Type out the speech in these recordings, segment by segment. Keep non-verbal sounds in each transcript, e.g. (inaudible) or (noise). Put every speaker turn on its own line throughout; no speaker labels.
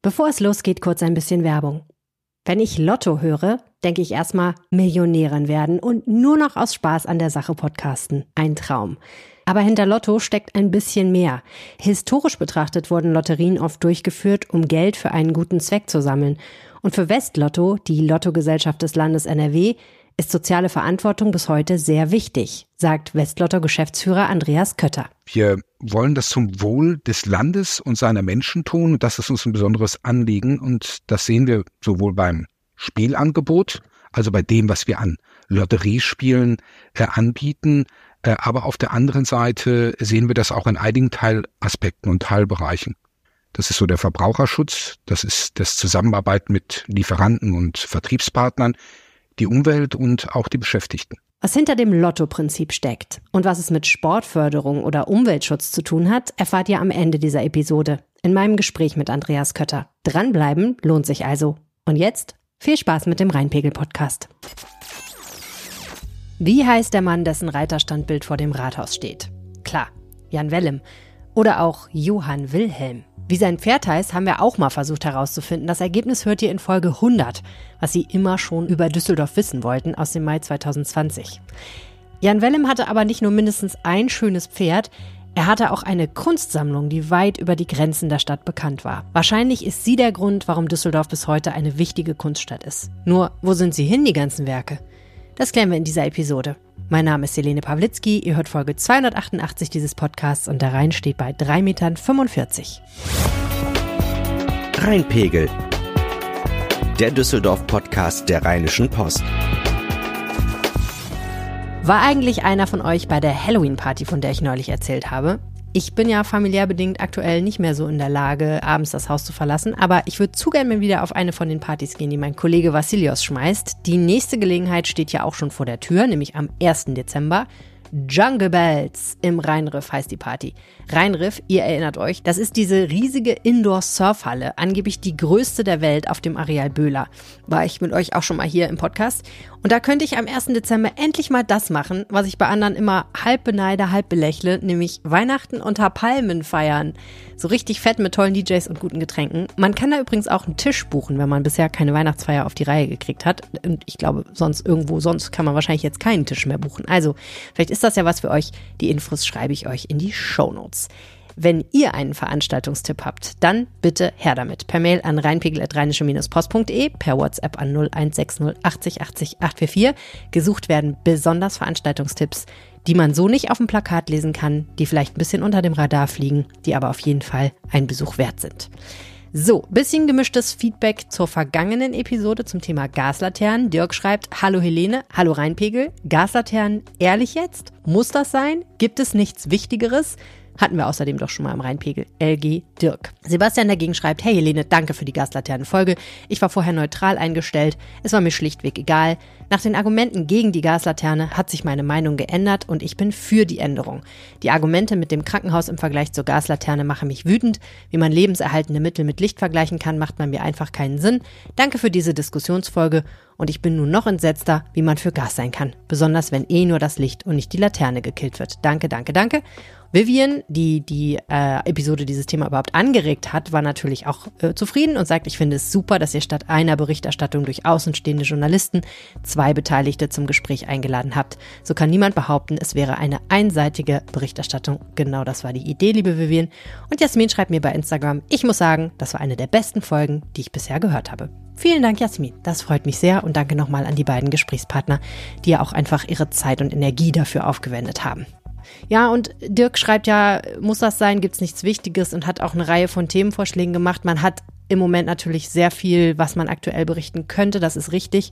Bevor es losgeht, kurz ein bisschen Werbung. Wenn ich Lotto höre, denke ich erstmal Millionärin werden und nur noch aus Spaß an der Sache podcasten. Ein Traum. Aber hinter Lotto steckt ein bisschen mehr. Historisch betrachtet wurden Lotterien oft durchgeführt, um Geld für einen guten Zweck zu sammeln. Und für Westlotto, die Lottogesellschaft des Landes NRW, ist soziale Verantwortung bis heute sehr wichtig, sagt Westlotto Geschäftsführer Andreas Kötter.
Wir wollen das zum Wohl des Landes und seiner Menschen tun das ist uns ein besonderes Anliegen und das sehen wir sowohl beim Spielangebot, also bei dem, was wir an Lotteriespielen äh, anbieten, äh, aber auf der anderen Seite sehen wir das auch in einigen Teilaspekten und Teilbereichen. Das ist so der Verbraucherschutz, das ist das Zusammenarbeiten mit Lieferanten und Vertriebspartnern, die Umwelt und auch die Beschäftigten.
Was hinter dem Lotto-Prinzip steckt und was es mit Sportförderung oder Umweltschutz zu tun hat, erfahrt ihr am Ende dieser Episode in meinem Gespräch mit Andreas Kötter. Dranbleiben lohnt sich also. Und jetzt viel Spaß mit dem Rheinpegel-Podcast. Wie heißt der Mann, dessen Reiterstandbild vor dem Rathaus steht? Klar, Jan Wellem. Oder auch Johann Wilhelm. Wie sein Pferd heißt, haben wir auch mal versucht herauszufinden. Das Ergebnis hört ihr in Folge 100, was Sie immer schon über Düsseldorf wissen wollten, aus dem Mai 2020. Jan Wellem hatte aber nicht nur mindestens ein schönes Pferd, er hatte auch eine Kunstsammlung, die weit über die Grenzen der Stadt bekannt war. Wahrscheinlich ist sie der Grund, warum Düsseldorf bis heute eine wichtige Kunststadt ist. Nur, wo sind sie hin, die ganzen Werke? Das klären wir in dieser Episode. Mein Name ist Helene Pawlitzki, ihr hört Folge 288 dieses Podcasts und der Rhein steht bei 3,45 Metern.
Rheinpegel. Der Düsseldorf-Podcast der Rheinischen Post.
War eigentlich einer von euch bei der Halloween-Party, von der ich neulich erzählt habe? Ich bin ja familiär bedingt aktuell nicht mehr so in der Lage, abends das Haus zu verlassen, aber ich würde zu gerne wieder auf eine von den Partys gehen, die mein Kollege Vassilios schmeißt. Die nächste Gelegenheit steht ja auch schon vor der Tür, nämlich am 1. Dezember. Jungle Bells im Rheinriff heißt die Party. Rheinriff, ihr erinnert euch, das ist diese riesige Indoor-Surfhalle, angeblich die größte der Welt auf dem Areal Böhler. War ich mit euch auch schon mal hier im Podcast. Und da könnte ich am 1. Dezember endlich mal das machen, was ich bei anderen immer halb beneide, halb belächle, nämlich Weihnachten unter Palmen feiern. So richtig fett mit tollen DJs und guten Getränken. Man kann da übrigens auch einen Tisch buchen, wenn man bisher keine Weihnachtsfeier auf die Reihe gekriegt hat. Und ich glaube, sonst irgendwo sonst kann man wahrscheinlich jetzt keinen Tisch mehr buchen. Also, vielleicht ist das ja was für euch. Die Infos schreibe ich euch in die Show Notes. Wenn ihr einen Veranstaltungstipp habt, dann bitte her damit. Per Mail an rheinpegel.rheinische-post.de, per WhatsApp an 0160 80 80 844. Gesucht werden besonders Veranstaltungstipps, die man so nicht auf dem Plakat lesen kann, die vielleicht ein bisschen unter dem Radar fliegen, die aber auf jeden Fall ein Besuch wert sind. So, bisschen gemischtes Feedback zur vergangenen Episode zum Thema Gaslaternen. Dirk schreibt, hallo Helene, hallo Rheinpegel. Gaslaternen, ehrlich jetzt? Muss das sein? Gibt es nichts Wichtigeres? Hatten wir außerdem doch schon mal im Rheinpegel. LG Dirk. Sebastian dagegen schreibt, hey Helene, danke für die Gaslaternenfolge. Ich war vorher neutral eingestellt. Es war mir schlichtweg egal. Nach den Argumenten gegen die Gaslaterne hat sich meine Meinung geändert und ich bin für die Änderung. Die Argumente mit dem Krankenhaus im Vergleich zur Gaslaterne machen mich wütend. Wie man lebenserhaltende Mittel mit Licht vergleichen kann, macht man mir einfach keinen Sinn. Danke für diese Diskussionsfolge und ich bin nun noch entsetzter, wie man für Gas sein kann. Besonders wenn eh nur das Licht und nicht die Laterne gekillt wird. Danke, danke, danke. Vivian, die die äh, Episode dieses Thema überhaupt angeregt hat, war natürlich auch äh, zufrieden und sagt, ich finde es super, dass ihr statt einer Berichterstattung durch außenstehende Journalisten zwei Beteiligte zum Gespräch eingeladen habt. So kann niemand behaupten, es wäre eine einseitige Berichterstattung. Genau das war die Idee, liebe Vivian. Und Jasmin schreibt mir bei Instagram, ich muss sagen, das war eine der besten Folgen, die ich bisher gehört habe. Vielen Dank, Jasmin. Das freut mich sehr und danke nochmal an die beiden Gesprächspartner, die ja auch einfach ihre Zeit und Energie dafür aufgewendet haben. Ja, und Dirk schreibt ja, muss das sein, gibt es nichts Wichtiges und hat auch eine Reihe von Themenvorschlägen gemacht. Man hat im Moment natürlich sehr viel, was man aktuell berichten könnte, das ist richtig.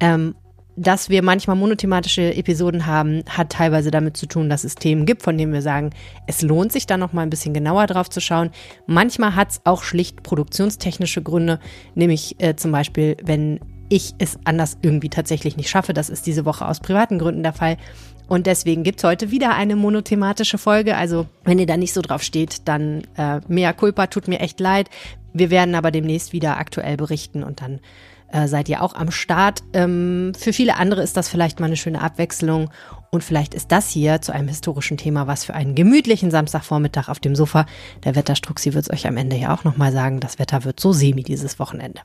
Ähm, dass wir manchmal monothematische Episoden haben, hat teilweise damit zu tun, dass es Themen gibt, von denen wir sagen, es lohnt sich da noch mal ein bisschen genauer drauf zu schauen. Manchmal hat es auch schlicht produktionstechnische Gründe, nämlich äh, zum Beispiel, wenn ich es anders irgendwie tatsächlich nicht schaffe. Das ist diese Woche aus privaten Gründen der Fall. Und deswegen gibt es heute wieder eine monothematische Folge. Also wenn ihr da nicht so drauf steht, dann äh, mea culpa, tut mir echt leid. Wir werden aber demnächst wieder aktuell berichten und dann äh, seid ihr auch am Start. Ähm, für viele andere ist das vielleicht mal eine schöne Abwechslung. Und vielleicht ist das hier zu einem historischen Thema was für einen gemütlichen Samstagvormittag auf dem Sofa. Der Wetterstruxi wird es euch am Ende ja auch nochmal sagen. Das Wetter wird so semi dieses Wochenende.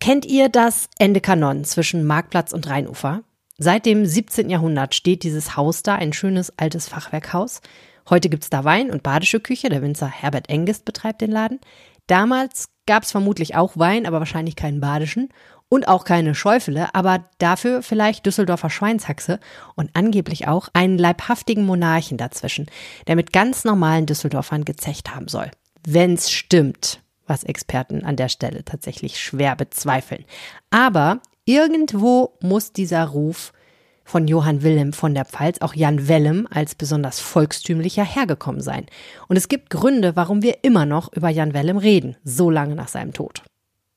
Kennt ihr das Ende Kanon zwischen Marktplatz und Rheinufer? Seit dem 17. Jahrhundert steht dieses Haus da, ein schönes altes Fachwerkhaus. Heute gibt's da Wein und badische Küche. Der Winzer Herbert Engest betreibt den Laden. Damals gab's vermutlich auch Wein, aber wahrscheinlich keinen badischen und auch keine Schäufele, aber dafür vielleicht Düsseldorfer Schweinshaxe und angeblich auch einen leibhaftigen Monarchen dazwischen, der mit ganz normalen Düsseldorfern gezecht haben soll. Wenn's stimmt was Experten an der Stelle tatsächlich schwer bezweifeln. Aber irgendwo muss dieser Ruf von Johann Wilhelm von der Pfalz, auch Jan Wellem, als besonders volkstümlicher hergekommen sein. Und es gibt Gründe, warum wir immer noch über Jan Wellem reden, so lange nach seinem Tod.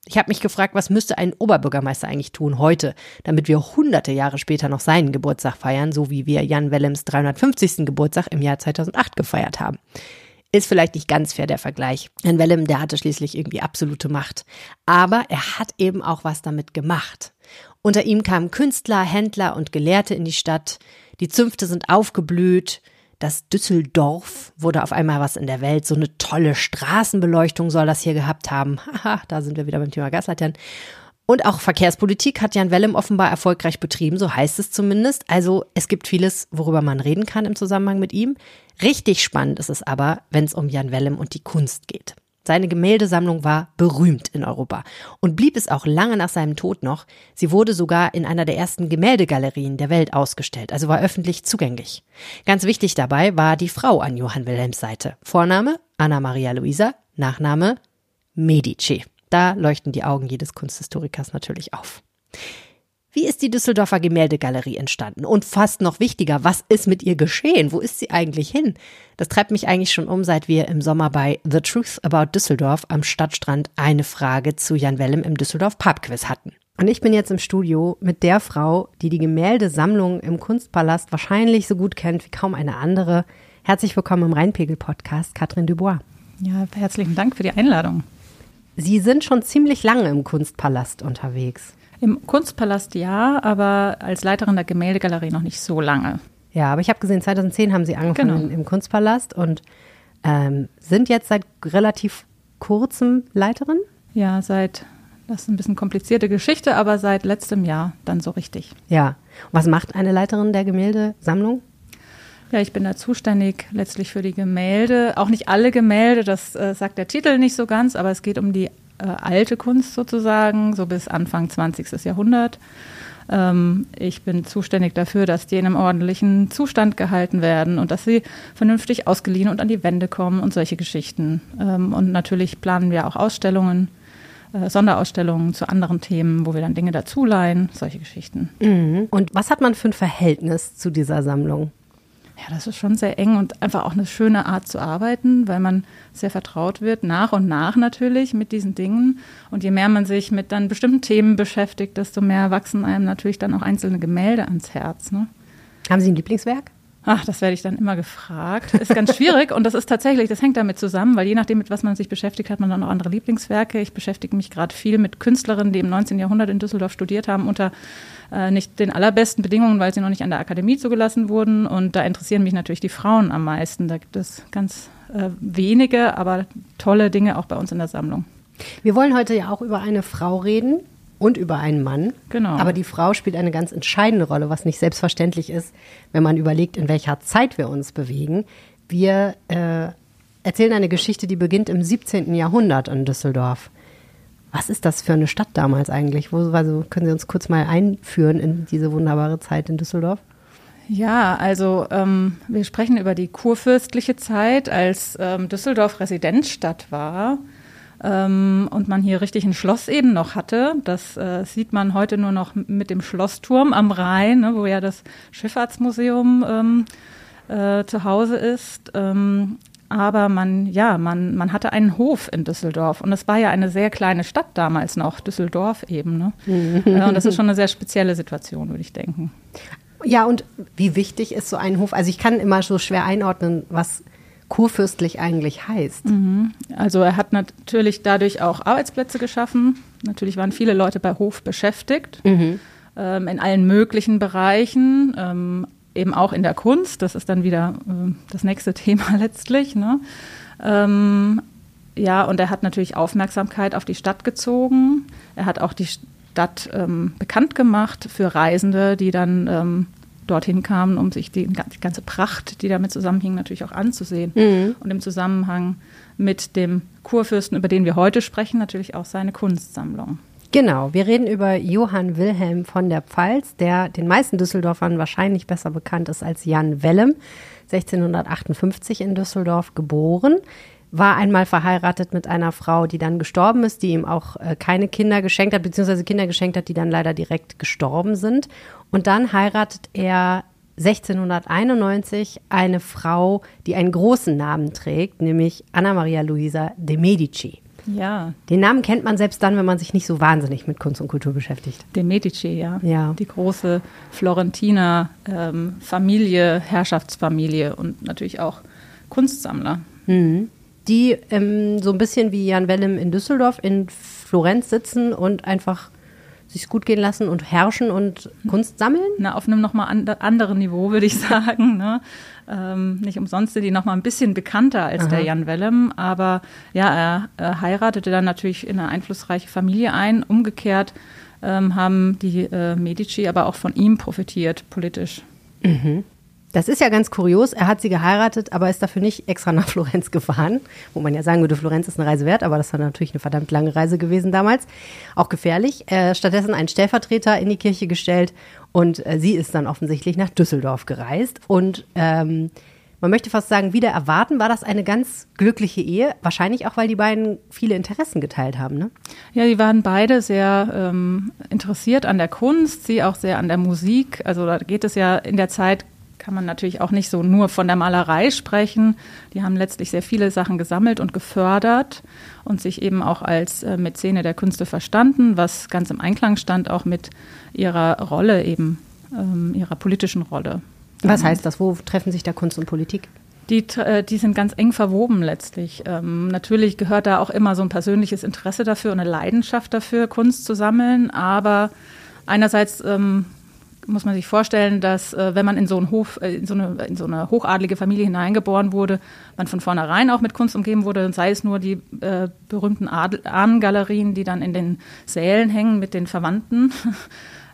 Ich habe mich gefragt, was müsste ein Oberbürgermeister eigentlich tun heute, damit wir hunderte Jahre später noch seinen Geburtstag feiern, so wie wir Jan Wellems 350. Geburtstag im Jahr 2008 gefeiert haben. Ist vielleicht nicht ganz fair der Vergleich. Herrn Wellem, der hatte schließlich irgendwie absolute Macht. Aber er hat eben auch was damit gemacht. Unter ihm kamen Künstler, Händler und Gelehrte in die Stadt. Die Zünfte sind aufgeblüht. Das Düsseldorf wurde auf einmal was in der Welt. So eine tolle Straßenbeleuchtung soll das hier gehabt haben. (laughs) Haha, da sind wir wieder beim Thema Gasleitern. Und auch Verkehrspolitik hat Jan Wellem offenbar erfolgreich betrieben, so heißt es zumindest. Also es gibt vieles, worüber man reden kann im Zusammenhang mit ihm. Richtig spannend ist es aber, wenn es um Jan Wellem und die Kunst geht. Seine Gemäldesammlung war berühmt in Europa und blieb es auch lange nach seinem Tod noch. Sie wurde sogar in einer der ersten Gemäldegalerien der Welt ausgestellt, also war öffentlich zugänglich. Ganz wichtig dabei war die Frau an Johann Wilhelms Seite. Vorname Anna Maria Luisa, Nachname Medici. Da leuchten die Augen jedes Kunsthistorikers natürlich auf. Wie ist die Düsseldorfer Gemäldegalerie entstanden? Und fast noch wichtiger, was ist mit ihr geschehen? Wo ist sie eigentlich hin? Das treibt mich eigentlich schon um, seit wir im Sommer bei The Truth About Düsseldorf am Stadtstrand eine Frage zu Jan Wellem im Düsseldorf Pubquiz hatten. Und ich bin jetzt im Studio mit der Frau, die die Gemäldesammlung im Kunstpalast wahrscheinlich so gut kennt wie kaum eine andere. Herzlich willkommen im Rheinpegel-Podcast, Katrin Dubois.
Ja, herzlichen Dank für die Einladung.
Sie sind schon ziemlich lange im Kunstpalast unterwegs.
Im Kunstpalast ja, aber als Leiterin der Gemäldegalerie noch nicht so lange.
Ja, aber ich habe gesehen, 2010 haben Sie angefangen genau. im Kunstpalast und ähm, sind jetzt seit relativ kurzem Leiterin?
Ja, seit, das ist ein bisschen komplizierte Geschichte, aber seit letztem Jahr dann so richtig.
Ja. Was macht eine Leiterin der Gemäldesammlung?
Ja, ich bin da zuständig letztlich für die Gemälde. Auch nicht alle Gemälde, das äh, sagt der Titel nicht so ganz, aber es geht um die äh, alte Kunst sozusagen, so bis Anfang 20. Jahrhundert. Ähm, ich bin zuständig dafür, dass die in einem ordentlichen Zustand gehalten werden und dass sie vernünftig ausgeliehen und an die Wände kommen und solche Geschichten. Ähm, und natürlich planen wir auch Ausstellungen. Äh, Sonderausstellungen zu anderen Themen, wo wir dann Dinge dazuleihen, solche Geschichten.
Mhm. Und was hat man für ein Verhältnis zu dieser Sammlung?
Ja, das ist schon sehr eng und einfach auch eine schöne Art zu arbeiten, weil man sehr vertraut wird, nach und nach natürlich mit diesen Dingen. Und je mehr man sich mit dann bestimmten Themen beschäftigt, desto mehr wachsen einem natürlich dann auch einzelne Gemälde ans Herz. Ne?
Haben Sie ein Lieblingswerk?
Ach, das werde ich dann immer gefragt. Ist ganz schwierig und das ist tatsächlich, das hängt damit zusammen, weil je nachdem, mit was man sich beschäftigt, hat man dann auch andere Lieblingswerke. Ich beschäftige mich gerade viel mit Künstlerinnen, die im 19. Jahrhundert in Düsseldorf studiert haben, unter äh, nicht den allerbesten Bedingungen, weil sie noch nicht an der Akademie zugelassen wurden. Und da interessieren mich natürlich die Frauen am meisten. Da gibt es ganz äh, wenige, aber tolle Dinge auch bei uns in der Sammlung.
Wir wollen heute ja auch über eine Frau reden, und über einen Mann.
Genau.
Aber die Frau spielt eine ganz entscheidende Rolle, was nicht selbstverständlich ist, wenn man überlegt, in welcher Zeit wir uns bewegen. Wir äh, erzählen eine Geschichte, die beginnt im 17. Jahrhundert in Düsseldorf. Was ist das für eine Stadt damals eigentlich? Wo, also können Sie uns kurz mal einführen in diese wunderbare Zeit in Düsseldorf?
Ja, also ähm, wir sprechen über die kurfürstliche Zeit, als ähm, Düsseldorf Residenzstadt war ähm, und man hier richtig ein Schloss eben noch hatte. Das äh, sieht man heute nur noch mit dem Schlossturm am Rhein, ne, wo ja das Schifffahrtsmuseum ähm, äh, zu Hause ist. Ähm, aber man, ja, man, man hatte einen Hof in Düsseldorf und es war ja eine sehr kleine Stadt damals noch, Düsseldorf eben. Ne? äh, und das ist schon eine sehr spezielle Situation, würde ich denken.
Ja, und wie wichtig ist so ein Hof? Also ich kann immer so schwer einordnen, was kurfürstlich eigentlich heißt.
Mhm. Also er hat natürlich dadurch auch Arbeitsplätze geschaffen. Natürlich waren viele Leute bei Hof beschäftigt, mhm. ähm, in allen möglichen Bereichen, ähm, eben auch in der Kunst. Das ist dann wieder äh, das nächste (laughs) Thema letztlich. Ne? Ähm, ja, und er hat natürlich Aufmerksamkeit auf die Stadt gezogen. Er hat auch die Stadt ähm, bekannt gemacht für Reisende, die dann ähm, dorthin kamen, um sich die, die, ganze Pracht, die damit zusammenhing, natürlich auch anzusehen. Mhm. Und im Zusammenhang mit dem Kurfürsten, über den wir heute sprechen, natürlich auch seine Kunstsammlung.
Genau, wir reden über Johann Wilhelm von der Pfalz, der den meisten Düsseldorfern wahrscheinlich besser bekannt ist als Jan Wellem, 1658 in Düsseldorf geboren war einmal verheiratet mit einer Frau, die dann gestorben ist, die ihm auch äh, keine Kinder geschenkt hat, beziehungsweise Kinder geschenkt hat, die dann leider direkt gestorben sind. Und dann heiratet er 1691 eine Frau, die einen großen Namen trägt, nämlich Anna Maria Luisa de Medici.
Ja.
Den Namen kennt man selbst dann, wenn man sich nicht so wahnsinnig mit Kunst und Kultur beschäftigt.
De Medici, ja.
ja.
Die große Florentiner ähm, Familie, Herrschaftsfamilie und natürlich auch Kunstsammler.
Mhm die ähm, so ein bisschen wie Jan Wellem in Düsseldorf in Florenz sitzen und einfach sich gut gehen lassen und herrschen und Kunst sammeln?
Na, auf einem nochmal and anderen Niveau, würde ich (laughs) sagen. Ne? Ähm, nicht umsonst sind die nochmal ein bisschen bekannter als Aha. der Jan Wellem, aber ja, er, er, heiratete dann natürlich in eine einflussreiche Familie ein. Umgekehrt ähm, haben die äh, Medici aber auch von ihm profitiert, politisch.
Mhm. Das ist ja ganz kurios. Er hat sie geheiratet, aber ist dafür nicht extra nach (laughs) Florenz gefahren. Wo man ja sagen würde, Florenz ist eine Reise wert, aber das war natürlich eine verdammt lange Reise gewesen damals. Auch gefährlich. Äh, stattdessen einen Stellvertreter in die Kirche gestellt und äh, sie ist dann offensichtlich nach Düsseldorf gereist. Und ähm, man möchte fast sagen, wieder erwarten, war das eine ganz glückliche Ehe. Wahrscheinlich auch, weil die beiden viele Interessen geteilt haben, ne?
Ja, die waren beide sehr ähm, interessiert an der Kunst, sie auch sehr an der Musik. Also da geht es ja in der Zeit kann man natürlich auch nicht so nur von der Malerei sprechen. Die haben letztlich sehr viele Sachen gesammelt und gefördert und sich eben auch als äh, Mäzene der Künste verstanden, was ganz im Einklang stand auch mit ihrer Rolle eben, ähm, ihrer politischen Rolle.
Was heißt das? Wo treffen sich da Kunst und Politik?
Die, äh, die sind ganz eng verwoben letztlich. Ähm, natürlich gehört da auch immer so ein persönliches Interesse dafür und eine Leidenschaft dafür, Kunst zu sammeln, aber einerseits ähm, muss man sich vorstellen, dass äh, wenn man in so, einen Hof, äh, in, so eine, in so eine hochadlige Familie hineingeboren wurde, man von vornherein auch mit Kunst umgeben wurde, sei es nur die äh, berühmten Ahnengalerien, die dann in den Sälen hängen mit den Verwandten. (laughs)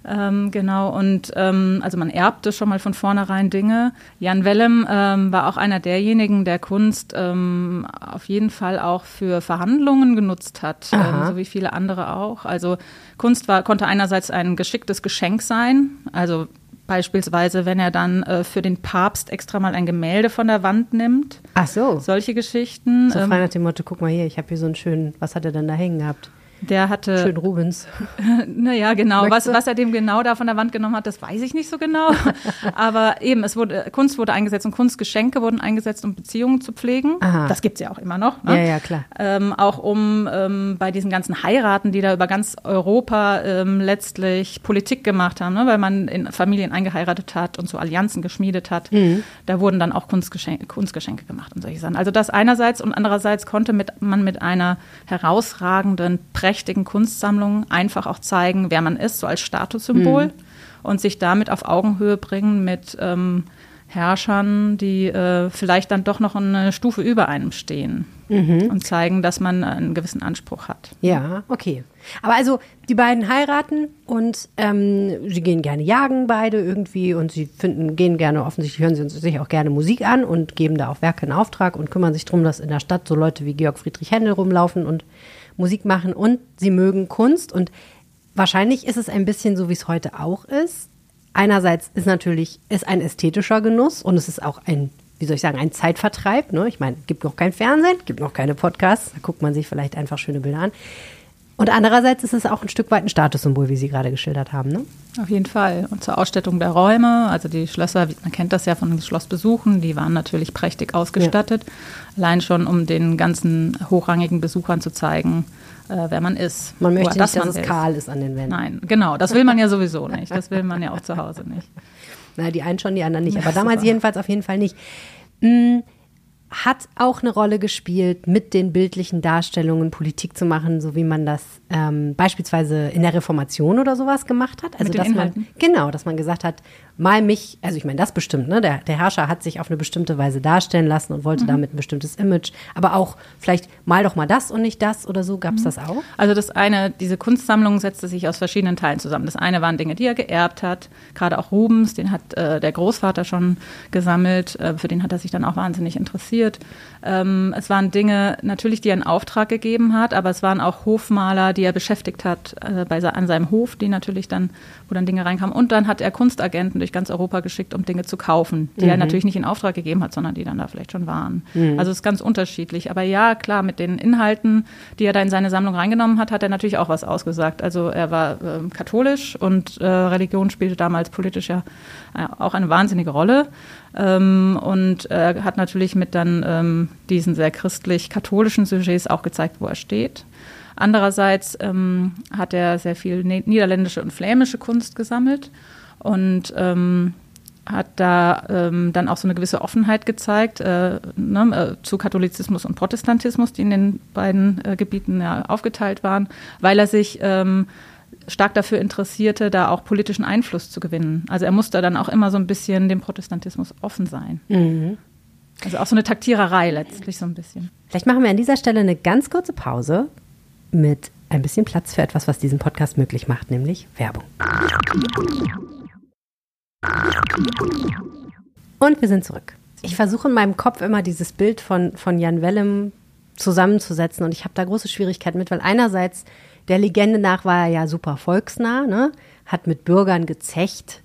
Ähm, genau, und ähm, also man erbte schon mal von vornherein Dinge. Jan Wellem ähm, war auch einer derjenigen, der Kunst ähm, auf jeden Fall auch für Verhandlungen genutzt hat, ähm, so wie viele andere auch. Also Kunst war, konnte einerseits ein geschicktes Geschenk sein, also Beispielsweise, wenn er dann äh, für den Papst extra mal ein Gemälde von der Wand nimmt.
Ach so.
Solche Geschichten.
So frei ähm, nach dem Motto, guck mal hier, ich habe hier so einen schönen, was hat er denn da hängen gehabt?
Der hatte.
Schön Rubens. (laughs)
naja, genau. Was, was er dem genau da von der Wand genommen hat, das weiß ich nicht so genau. (laughs) Aber eben, es wurde, Kunst wurde eingesetzt und Kunstgeschenke wurden eingesetzt, um Beziehungen zu pflegen.
Aha.
Das gibt es ja auch immer noch. Ne?
Ja, ja, klar.
Ähm, auch um ähm, bei diesen ganzen Heiraten, die da über ganz Europa ähm, letztlich Politik gemacht haben, ne? weil man in Familien eingeheiratet hat und so Allianzen geschmiedet hat. Mhm. Da wurden dann auch Kunstgeschenke, Kunstgeschenke gemacht und solche Sachen. Also das einerseits und andererseits konnte mit, man mit einer herausragenden Presse prächtigen Kunstsammlungen einfach auch zeigen, wer man ist, so als Statussymbol mhm. und sich damit auf Augenhöhe bringen mit ähm, Herrschern, die äh, vielleicht dann doch noch eine Stufe über einem stehen mhm. und zeigen, dass man einen gewissen Anspruch hat.
Ja, okay. Aber also die beiden heiraten und ähm, sie gehen gerne jagen beide irgendwie und sie finden, gehen gerne, offensichtlich hören sie sich auch gerne Musik an und geben da auch Werke in Auftrag und kümmern sich darum, dass in der Stadt so Leute wie Georg Friedrich Händel rumlaufen und Musik machen und sie mögen Kunst. Und wahrscheinlich ist es ein bisschen so, wie es heute auch ist. Einerseits ist natürlich ist ein ästhetischer Genuss und es ist auch ein, wie soll ich sagen, ein Zeitvertreib. Ne? Ich meine, es gibt noch kein Fernsehen, gibt noch keine Podcasts, da guckt man sich vielleicht einfach schöne Bilder an. Und andererseits ist es auch ein Stück weit ein Statussymbol, wie Sie gerade geschildert haben. Ne?
Auf jeden Fall. Und zur Ausstattung der Räume, also die Schlösser, man kennt das ja von Schlossbesuchen, die waren natürlich prächtig ausgestattet. Ja. Allein schon, um den ganzen hochrangigen Besuchern zu zeigen, äh, wer man ist.
Man möchte nicht, dass es ist. kahl ist an den Wänden.
Nein, genau. Das will man ja sowieso nicht. Das will man ja auch zu Hause nicht. (laughs)
Na, die einen schon, die anderen nicht. Aber damals jedenfalls auf jeden Fall nicht. Hm, hat auch eine Rolle gespielt, mit den bildlichen Darstellungen Politik zu machen, so wie man das ähm, beispielsweise in der Reformation oder sowas gemacht hat. Also dass man genau, dass man gesagt hat, mal mich, also ich meine das bestimmt, ne? Der, der Herrscher hat sich auf eine bestimmte Weise darstellen lassen und
Mhm.
wollte damit ein bestimmtes Image, aber auch vielleicht mal doch mal das und nicht das oder so. Gab
Mhm.
es das auch?
Also das eine, diese Kunstsammlung setzte sich aus verschiedenen Teilen zusammen. Das eine waren Dinge, die er geerbt hat, gerade auch Rubens, den hat äh, der Großvater schon gesammelt, äh, für den hat er sich dann auch wahnsinnig interessiert. Ähm, es waren Dinge natürlich, die er in Auftrag gegeben hat, aber es waren auch Hofmaler, die er beschäftigt hat äh, bei, an seinem Hof, die natürlich dann, wo dann Dinge reinkamen. Und dann hat er Kunstagenten durch ganz Europa geschickt, um Dinge zu kaufen, die er natürlich nicht in Auftrag gegeben hat, sondern die dann da vielleicht schon waren. Also es ist ganz unterschiedlich. Aber ja, klar, mit den Inhalten, die er da in seine Sammlung reingenommen hat, hat er natürlich auch was ausgesagt. Also er war ähm, katholisch und äh, Religion spielte damals politisch ja äh, auch eine wahnsinnige Rolle. Ähm, und er hat natürlich mit dann ähm, diesen sehr christlich-katholischen Sujets auch gezeigt, wo er steht. Andererseits ähm, hat er sehr viel niederländische und flämische Kunst gesammelt und ähm, hat da ähm, dann auch so eine gewisse Offenheit gezeigt äh, ne, äh, zu Katholizismus und Protestantismus, die in den beiden äh, Gebieten ja aufgeteilt waren, weil er sich ähm, stark dafür interessierte, da auch politischen Einfluss zu gewinnen. Also er musste dann auch immer so ein bisschen dem Protestantismus offen sein. Also auch so eine Taktiererei letztlich so ein bisschen.
Vielleicht machen wir an dieser Stelle eine ganz kurze Pause mit ein bisschen Platz für etwas, was diesen Podcast möglich macht, nämlich Werbung. Und wir sind zurück. Ich versuche in meinem Kopf immer dieses Bild von, von Jan Wellem zusammenzusetzen und ich habe da große Schwierigkeiten mit, weil einerseits der Legende nach war er ja super volksnah, ne? hat mit Bürgern gezecht.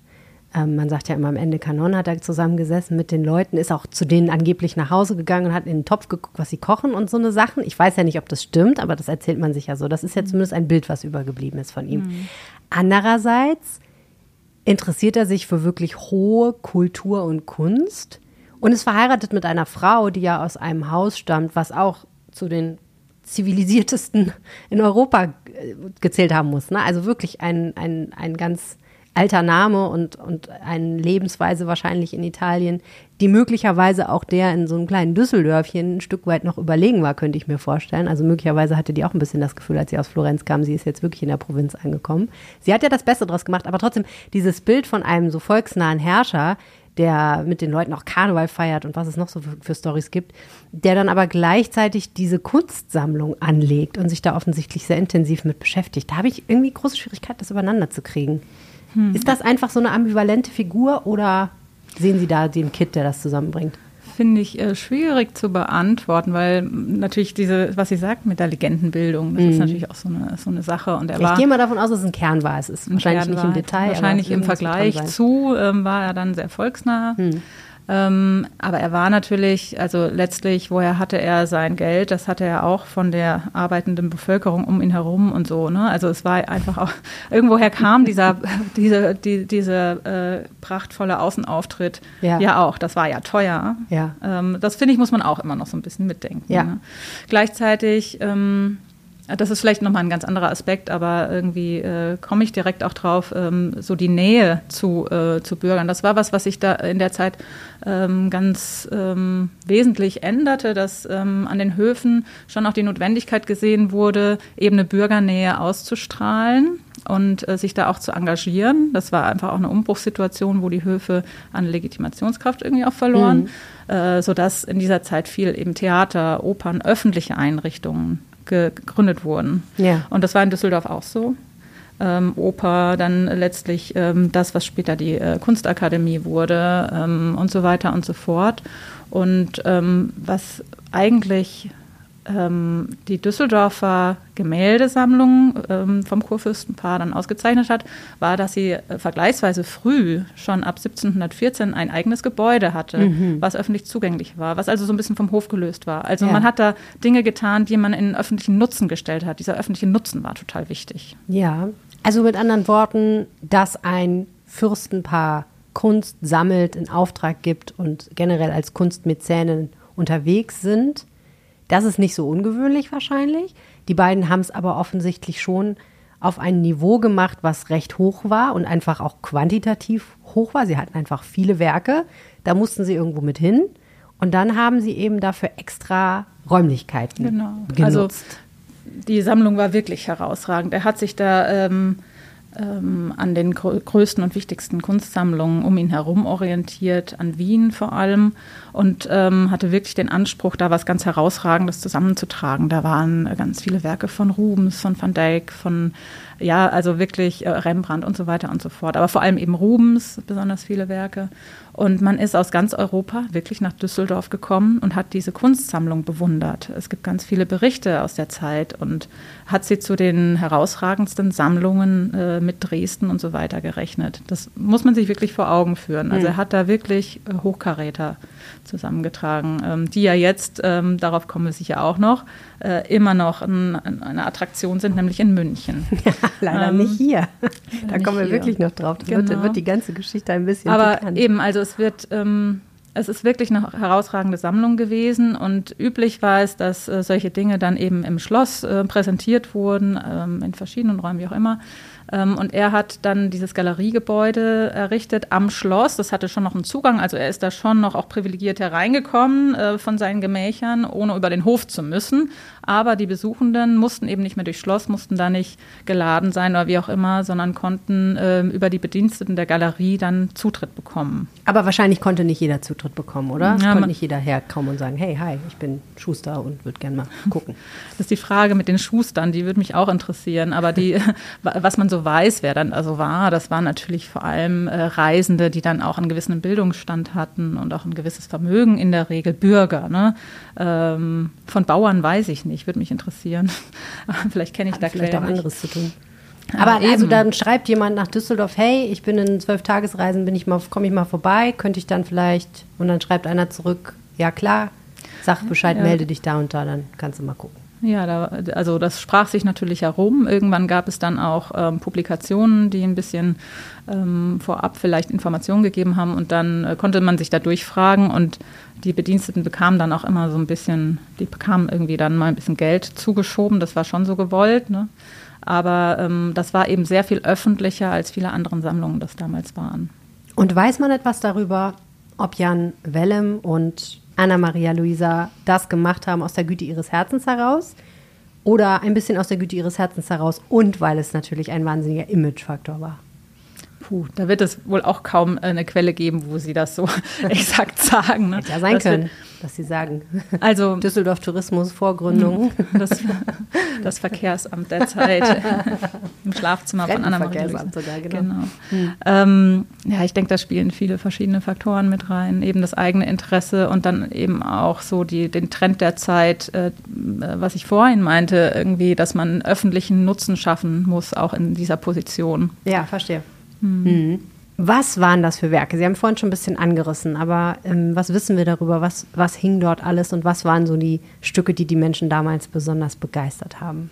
Ähm, man sagt ja immer am Ende Kanon hat er zusammengesessen mit den Leuten, ist auch zu denen angeblich nach Hause gegangen und hat in den Topf geguckt, was sie kochen und so eine Sachen. Ich weiß ja nicht, ob das stimmt, aber das erzählt man sich ja so. Das ist ja zumindest ein Bild, was übergeblieben ist von ihm. Andererseits interessiert er sich für wirklich hohe Kultur und Kunst und ist verheiratet mit einer Frau, die ja aus einem Haus stammt, was auch zu den zivilisiertesten in Europa äh, gezählt haben muss. Ne? Also wirklich ein, ein, ein ganz alter Name und, und eine Lebensweise wahrscheinlich in Italien, die möglicherweise auch der in so einem kleinen Düsseldörfchen ein Stück weit noch überlegen war, könnte ich mir vorstellen. Also möglicherweise hatte die auch ein bisschen das Gefühl, als sie aus Florenz kam, sie ist jetzt wirklich in der Provinz angekommen. Sie hat ja das Beste draus gemacht, aber trotzdem dieses Bild von einem so volksnahen Herrscher, der mit den Leuten auch Karneval feiert und was es noch so für, für Stories gibt, der dann aber gleichzeitig diese Kunstsammlung anlegt und sich da offensichtlich sehr intensiv mit beschäftigt. Da habe ich irgendwie große Schwierigkeit, das übereinander zu kriegen. Ist das einfach so eine ambivalente Figur oder sehen Sie da den Kit, der das zusammenbringt?
Finde ich äh, schwierig zu beantworten, weil natürlich diese, was Sie sagt mit der Legendenbildung, das ist natürlich auch so eine, so eine Sache. Und er
Ich
war
gehe mal davon aus, dass es ein Kern war. Es ist wahrscheinlich nicht im
Kernwahrheit.
Detail.
Wahrscheinlich im Vergleich zu ähm, war er dann sehr volksnah. Ähm, aber er war natürlich, also letztlich, woher hatte er sein Geld? Das hatte er auch von der arbeitenden Bevölkerung um ihn herum und so. Ne? Also es war einfach auch, (laughs) irgendwoher kam dieser, (laughs) diese, die, dieser äh, prachtvolle Außenauftritt
Ja.
ja. auch. Das war ja teuer.
Ja.
Ähm, das finde ich, muss man auch immer noch so ein bisschen mitdenken.
Ja.
Ne? Gleichzeitig, ähm, das ist vielleicht nochmal ein ganz anderer Aspekt, aber irgendwie äh, komme ich direkt auch drauf, ähm, so die Nähe zu, äh, zu Bürgern. Das war was, was sich da in der Zeit ähm, ganz ähm, wesentlich änderte, dass ähm, an den Höfen schon auch die Notwendigkeit gesehen wurde, eben eine Bürgernähe auszustrahlen und äh, sich da auch zu engagieren. Das war einfach auch eine Umbruchssituation, wo die Höfe an Legitimationskraft irgendwie auch verloren, äh, sodass in dieser Zeit viel eben Theater, Opern, öffentliche Einrichtungen ge- gegründet wurden.
Ja.
Und das war in Düsseldorf auch so. Ähm, Oper, dann letztlich ähm, das, was später die äh, Kunstakademie wurde ähm, und so weiter und so fort. Und ähm, was eigentlich ähm, die Düsseldorfer Gemäldesammlung ähm, vom Kurfürstenpaar dann ausgezeichnet hat, war, dass sie äh, vergleichsweise früh, schon ab 1714, ein eigenes Gebäude hatte, was öffentlich zugänglich war, was also so ein bisschen vom Hof gelöst war. Also
Ja.
man hat da Dinge getan, die man in öffentlichen Nutzen gestellt hat. Dieser öffentliche Nutzen war total wichtig.
Ja, also mit anderen Worten, dass ein Fürstenpaar Kunst sammelt, in Auftrag gibt und generell als Kunstmäzenen unterwegs sind, das ist nicht so ungewöhnlich wahrscheinlich. Die beiden haben es aber offensichtlich schon auf ein Niveau gemacht, was recht hoch war und einfach auch quantitativ hoch war. Sie hatten einfach viele Werke, da mussten sie irgendwo mit hin. Und dann haben sie eben dafür extra Räumlichkeiten
Genau.
genutzt.
Also die Sammlung war wirklich herausragend. Er hat sich da ähm, ähm, an den grö größten und wichtigsten Kunstsammlungen um ihn herum orientiert, an Wien vor allem, und ähm, hatte wirklich den Anspruch, da was ganz Herausragendes zusammenzutragen. Da waren äh, ganz viele Werke von Rubens, von Van Dyck, von ja, also wirklich äh, Rembrandt und so weiter und so fort. Aber vor allem eben Rubens, besonders viele Werke. Und man ist aus ganz Europa wirklich nach Düsseldorf gekommen und hat diese Kunstsammlung bewundert. Es gibt ganz viele Berichte aus der Zeit und hat sie zu den herausragendsten Sammlungen äh, mit Dresden und so weiter gerechnet. Das muss man sich wirklich vor Augen führen. Also er hat da wirklich äh, Hochkaräter zusammengetragen, ähm, die ja jetzt, ähm, darauf kommen wir sicher auch noch, äh, immer noch ein, eine Attraktion sind, nämlich in München. (laughs)
Leider
Ähm,
nicht hier. Da
nicht
kommen wir
hier.
wirklich noch drauf. Das wird,
Genau.
wird die ganze Geschichte ein bisschen
Aber
pikant.
eben, also es wird, ähm, es ist wirklich eine herausragende Sammlung gewesen und üblich war es, dass äh, solche Dinge dann eben im Schloss äh, präsentiert wurden, ähm, in verschiedenen Räumen, wie auch immer. Ähm, und er hat dann dieses Galeriegebäude errichtet am Schloss. Das hatte schon noch einen Zugang, also er ist da schon noch auch privilegiert hereingekommen äh, von seinen Gemächern, ohne über den Hof zu müssen. Aber die Besuchenden mussten eben nicht mehr durchs Schloss, mussten da nicht geladen sein oder wie auch immer, sondern konnten ähm, über die Bediensteten der Galerie dann Zutritt bekommen.
Aber wahrscheinlich konnte nicht jeder Zutritt bekommen, oder?
Ja,
konnte nicht jeder herkommen und sagen, hey, hi, ich bin Schuster und würde gerne mal gucken.
Das ist die Frage mit den Schustern, die würde mich auch interessieren. Aber die, (laughs) was man so weiß, wer dann also war, das waren natürlich vor allem äh, Reisende, die dann auch einen gewissen Bildungsstand hatten und auch ein gewisses Vermögen, in der Regel Bürger. Ne? Ähm, von Bauern weiß ich nicht, würde mich interessieren. (laughs) Vielleicht kenne ich da
Vielleicht auch
nicht.
anderes zu tun.
Ja,
Aber also
eben.
dann schreibt jemand nach Düsseldorf, hey, ich bin in zwölf Tagesreisen, bin ich mal, komme ich mal vorbei, könnte ich dann vielleicht, und dann schreibt einer zurück, ja klar, sag Bescheid,
Ja.
melde dich da und da, dann kannst du mal gucken.
Ja, da, also das sprach sich natürlich herum. Irgendwann gab es dann auch ähm, Publikationen, die ein bisschen ähm, vorab vielleicht Informationen gegeben haben und dann äh, konnte man sich da durchfragen und die Bediensteten bekamen dann auch immer so ein bisschen, die bekamen irgendwie dann mal ein bisschen Geld zugeschoben, das war schon so gewollt, ne? Aber ähm, das war eben sehr viel öffentlicher, als viele anderen Sammlungen das damals waren.
Und weiß man etwas darüber, ob Jan Wellem und Anna-Maria Luisa das gemacht haben aus der Güte ihres Herzens heraus? Oder ein bisschen aus der Güte ihres Herzens heraus und weil es natürlich ein wahnsinniger Imagefaktor war?
Puh, da wird es wohl auch kaum äh, eine Quelle geben, wo sie das so (laughs) exakt sagen. Ne?
Hätte ja sein
Das wird-
können, dass sie sagen,
Also (laughs)
Düsseldorf Tourismus, Vorgründung. (laughs)
Das, das Verkehrsamt der Zeit im Schlafzimmer von Anna Maria
sogar, genau.
Ähm, ja, ich denke, da spielen viele verschiedene Faktoren mit rein. Eben das eigene Interesse und dann eben auch so die, den Trend der Zeit, äh, was ich vorhin meinte, irgendwie, dass man öffentlichen Nutzen schaffen muss, auch in dieser Position.
Ja, verstehe. Mhm. Was waren das für Werke? Sie haben vorhin schon ein bisschen angerissen, aber ähm, was wissen wir darüber? Was, was hing dort alles und was waren so die Stücke, die die Menschen damals besonders begeistert haben?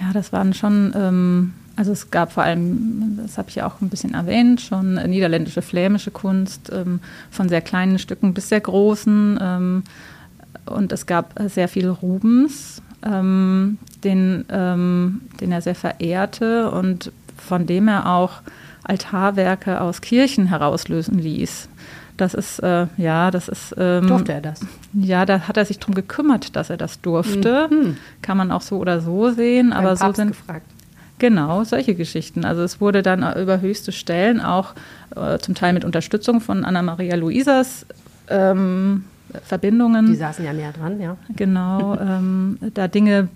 Ja, das waren schon, ähm, also es gab vor allem, das habe ich ja auch ein bisschen erwähnt, schon niederländische, flämische Kunst, ähm, von sehr kleinen Stücken bis sehr großen. Ähm, und es gab sehr viel Rubens, ähm, den, ähm, den er sehr verehrte und von dem er auch Altarwerke aus Kirchen herauslösen ließ. Das ist, äh, ja, das ist. Ähm,
Durfte er das?
ja, da hat er sich drum gekümmert, dass er das durfte. Kann man auch so oder so sehen, aber
Beim
so
Papst
sind
gefragt.
genau solche Geschichten. Also es wurde dann über höchste Stellen auch äh, zum Teil mit Unterstützung von Anna Maria Luisas ähm, Verbindungen
Die saßen ja näher dran, ja.
genau ähm, da Dinge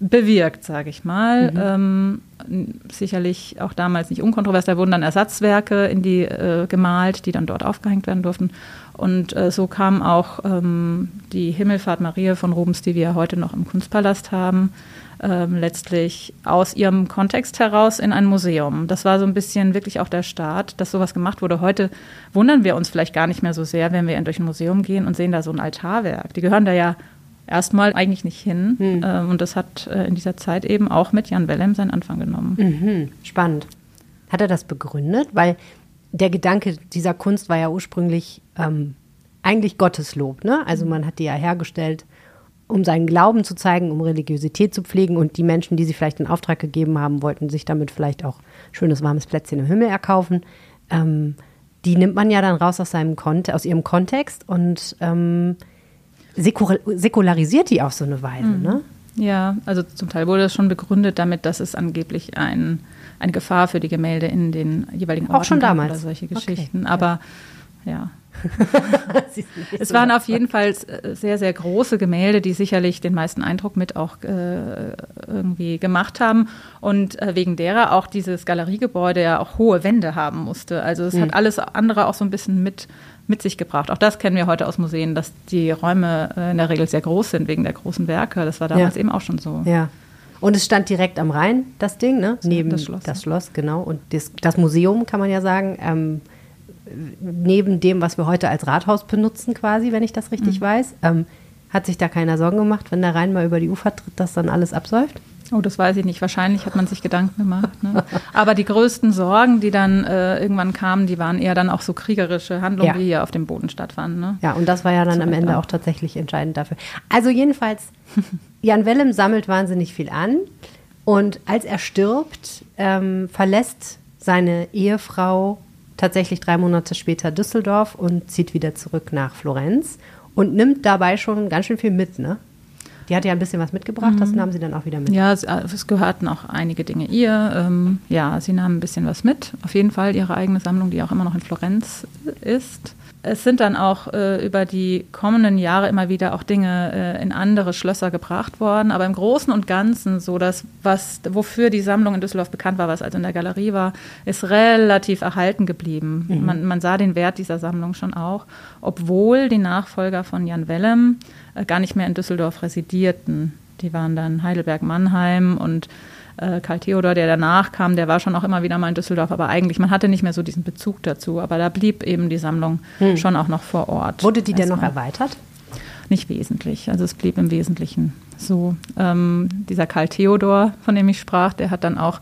bewirkt, sage ich mal. Ähm, sicherlich auch damals nicht unkontrovers. Da wurden dann Ersatzwerke in die äh, gemalt, die dann dort aufgehängt werden durften. Und äh, so kam auch ähm, die Himmelfahrt Maria von Rubens, die wir heute noch im Kunstpalast haben, ähm, letztlich aus ihrem Kontext heraus in ein Museum. Das war so ein bisschen wirklich auch der Start, dass sowas gemacht wurde. Heute wundern wir uns vielleicht gar nicht mehr so sehr, wenn wir durch ein Museum gehen und sehen da so ein Altarwerk. Die gehören da ja erstmal eigentlich nicht hin. Ähm, und das hat äh, in dieser Zeit eben auch mit Jan Wellem seinen Anfang genommen.
Mhm. Spannend. Hat er das begründet? Weil der Gedanke dieser Kunst war ja ursprünglich ähm, eigentlich Gotteslob. Ne? Also man hat die ja hergestellt, um seinen Glauben zu zeigen, um Religiosität zu pflegen. Und die Menschen, die sie vielleicht in Auftrag gegeben haben, wollten sich damit vielleicht auch schönes, warmes Plätzchen im Himmel erkaufen. Ähm, die nimmt man ja dann raus aus, seinem Kont aus ihrem Kontext und ähm, säkularisiert die auf so eine Weise. Mhm. Ne?
Ja, also zum Teil wurde das schon begründet damit, dass es angeblich ein, eine Gefahr für die Gemälde in den jeweiligen
Orten Auch schon damals.
oder solche Geschichten. Okay. Aber ja. (laughs) es waren auf jeden Fall äh, sehr, sehr große Gemälde, die sicherlich den meisten Eindruck mit auch äh, irgendwie gemacht haben und äh, wegen derer auch dieses Galeriegebäude ja auch hohe Wände haben musste. Also es mhm. hat alles andere auch so ein bisschen mit, mit sich gebracht. Auch das kennen wir heute aus Museen, dass die Räume äh, in der Regel sehr groß sind wegen der großen Werke. Das war damals ja. eben auch schon so.
Ja. Und es stand direkt am Rhein, das Ding, ne? Neben das Schloss, das Schloss genau. Und das, das Museum, kann man ja sagen, ähm, neben dem, was wir heute als Rathaus benutzen, quasi, wenn ich das richtig mhm. weiß. Ähm, hat sich da keiner Sorgen gemacht, wenn der Rhein mal über die Ufer tritt, dass dann alles absäuft?
Oh, das weiß ich nicht. Wahrscheinlich hat man sich Gedanken gemacht. Ne? Aber die größten Sorgen, die dann äh, irgendwann kamen, die waren eher dann auch so kriegerische Handlungen, ja. die hier auf dem Boden stattfanden. Ne?
Ja, und das war ja dann so am Ende auch tatsächlich entscheidend dafür. Also jedenfalls, (laughs) Jan Wellem sammelt wahnsinnig viel an. Und als er stirbt, ähm, verlässt seine Ehefrau tatsächlich drei Monate später Düsseldorf und zieht wieder zurück nach Florenz und nimmt dabei schon ganz schön viel mit, ne? Die hat ja ein bisschen was mitgebracht, mhm. das nahm sie dann auch wieder mit.
Ja, es, äh, es gehörten auch einige Dinge ihr. Ähm, ja, sie nahm ein bisschen was mit. Auf jeden Fall ihre eigene Sammlung, die auch immer noch in Florenz ist es sind dann auch äh, über die kommenden Jahre immer wieder auch Dinge äh, in andere Schlösser gebracht worden. Aber im Großen und Ganzen so, dass was, wofür die Sammlung in Düsseldorf bekannt war, was also in der Galerie war, ist relativ erhalten geblieben. Mhm. Man, man, sah den Wert dieser Sammlung schon auch, obwohl die Nachfolger von Jan Wellem äh, gar nicht mehr in Düsseldorf residierten. Die waren dann Heidelberg, Mannheim und äh, Karl Theodor, der danach kam, der war schon auch immer wieder mal in Düsseldorf, aber eigentlich, man hatte nicht mehr so diesen Bezug dazu. Aber da blieb eben die Sammlung hm. schon auch noch vor Ort.
Wurde die denn noch erweitert?
Nicht wesentlich. Also es blieb im Wesentlichen so. Ähm, dieser Karl Theodor, von dem ich sprach, der hat dann auch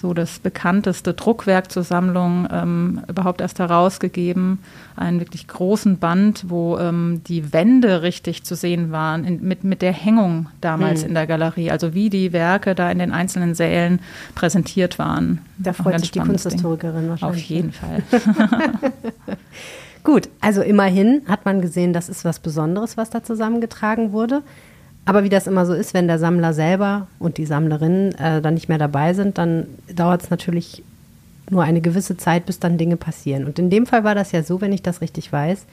so das bekannteste Druckwerk zur Sammlung ähm, überhaupt erst herausgegeben. Einen wirklich großen Band, wo ähm, die Wände richtig zu sehen waren, in, mit, mit der Hängung damals mhm. in der Galerie. Also wie die Werke da in den einzelnen Sälen präsentiert waren.
Da freut sich die Kunsthistorikerin Ding. wahrscheinlich.
Auf jeden Fall. (laughs)
Gut, also immerhin hat man gesehen, das ist was Besonderes, was da zusammengetragen wurde. Aber wie das immer so ist, wenn der Sammler selber und die Sammlerinnen äh, dann nicht mehr dabei sind, dann dauert es natürlich nur eine gewisse Zeit, bis dann Dinge passieren. Und in dem Fall war das ja so, wenn ich das richtig weiß,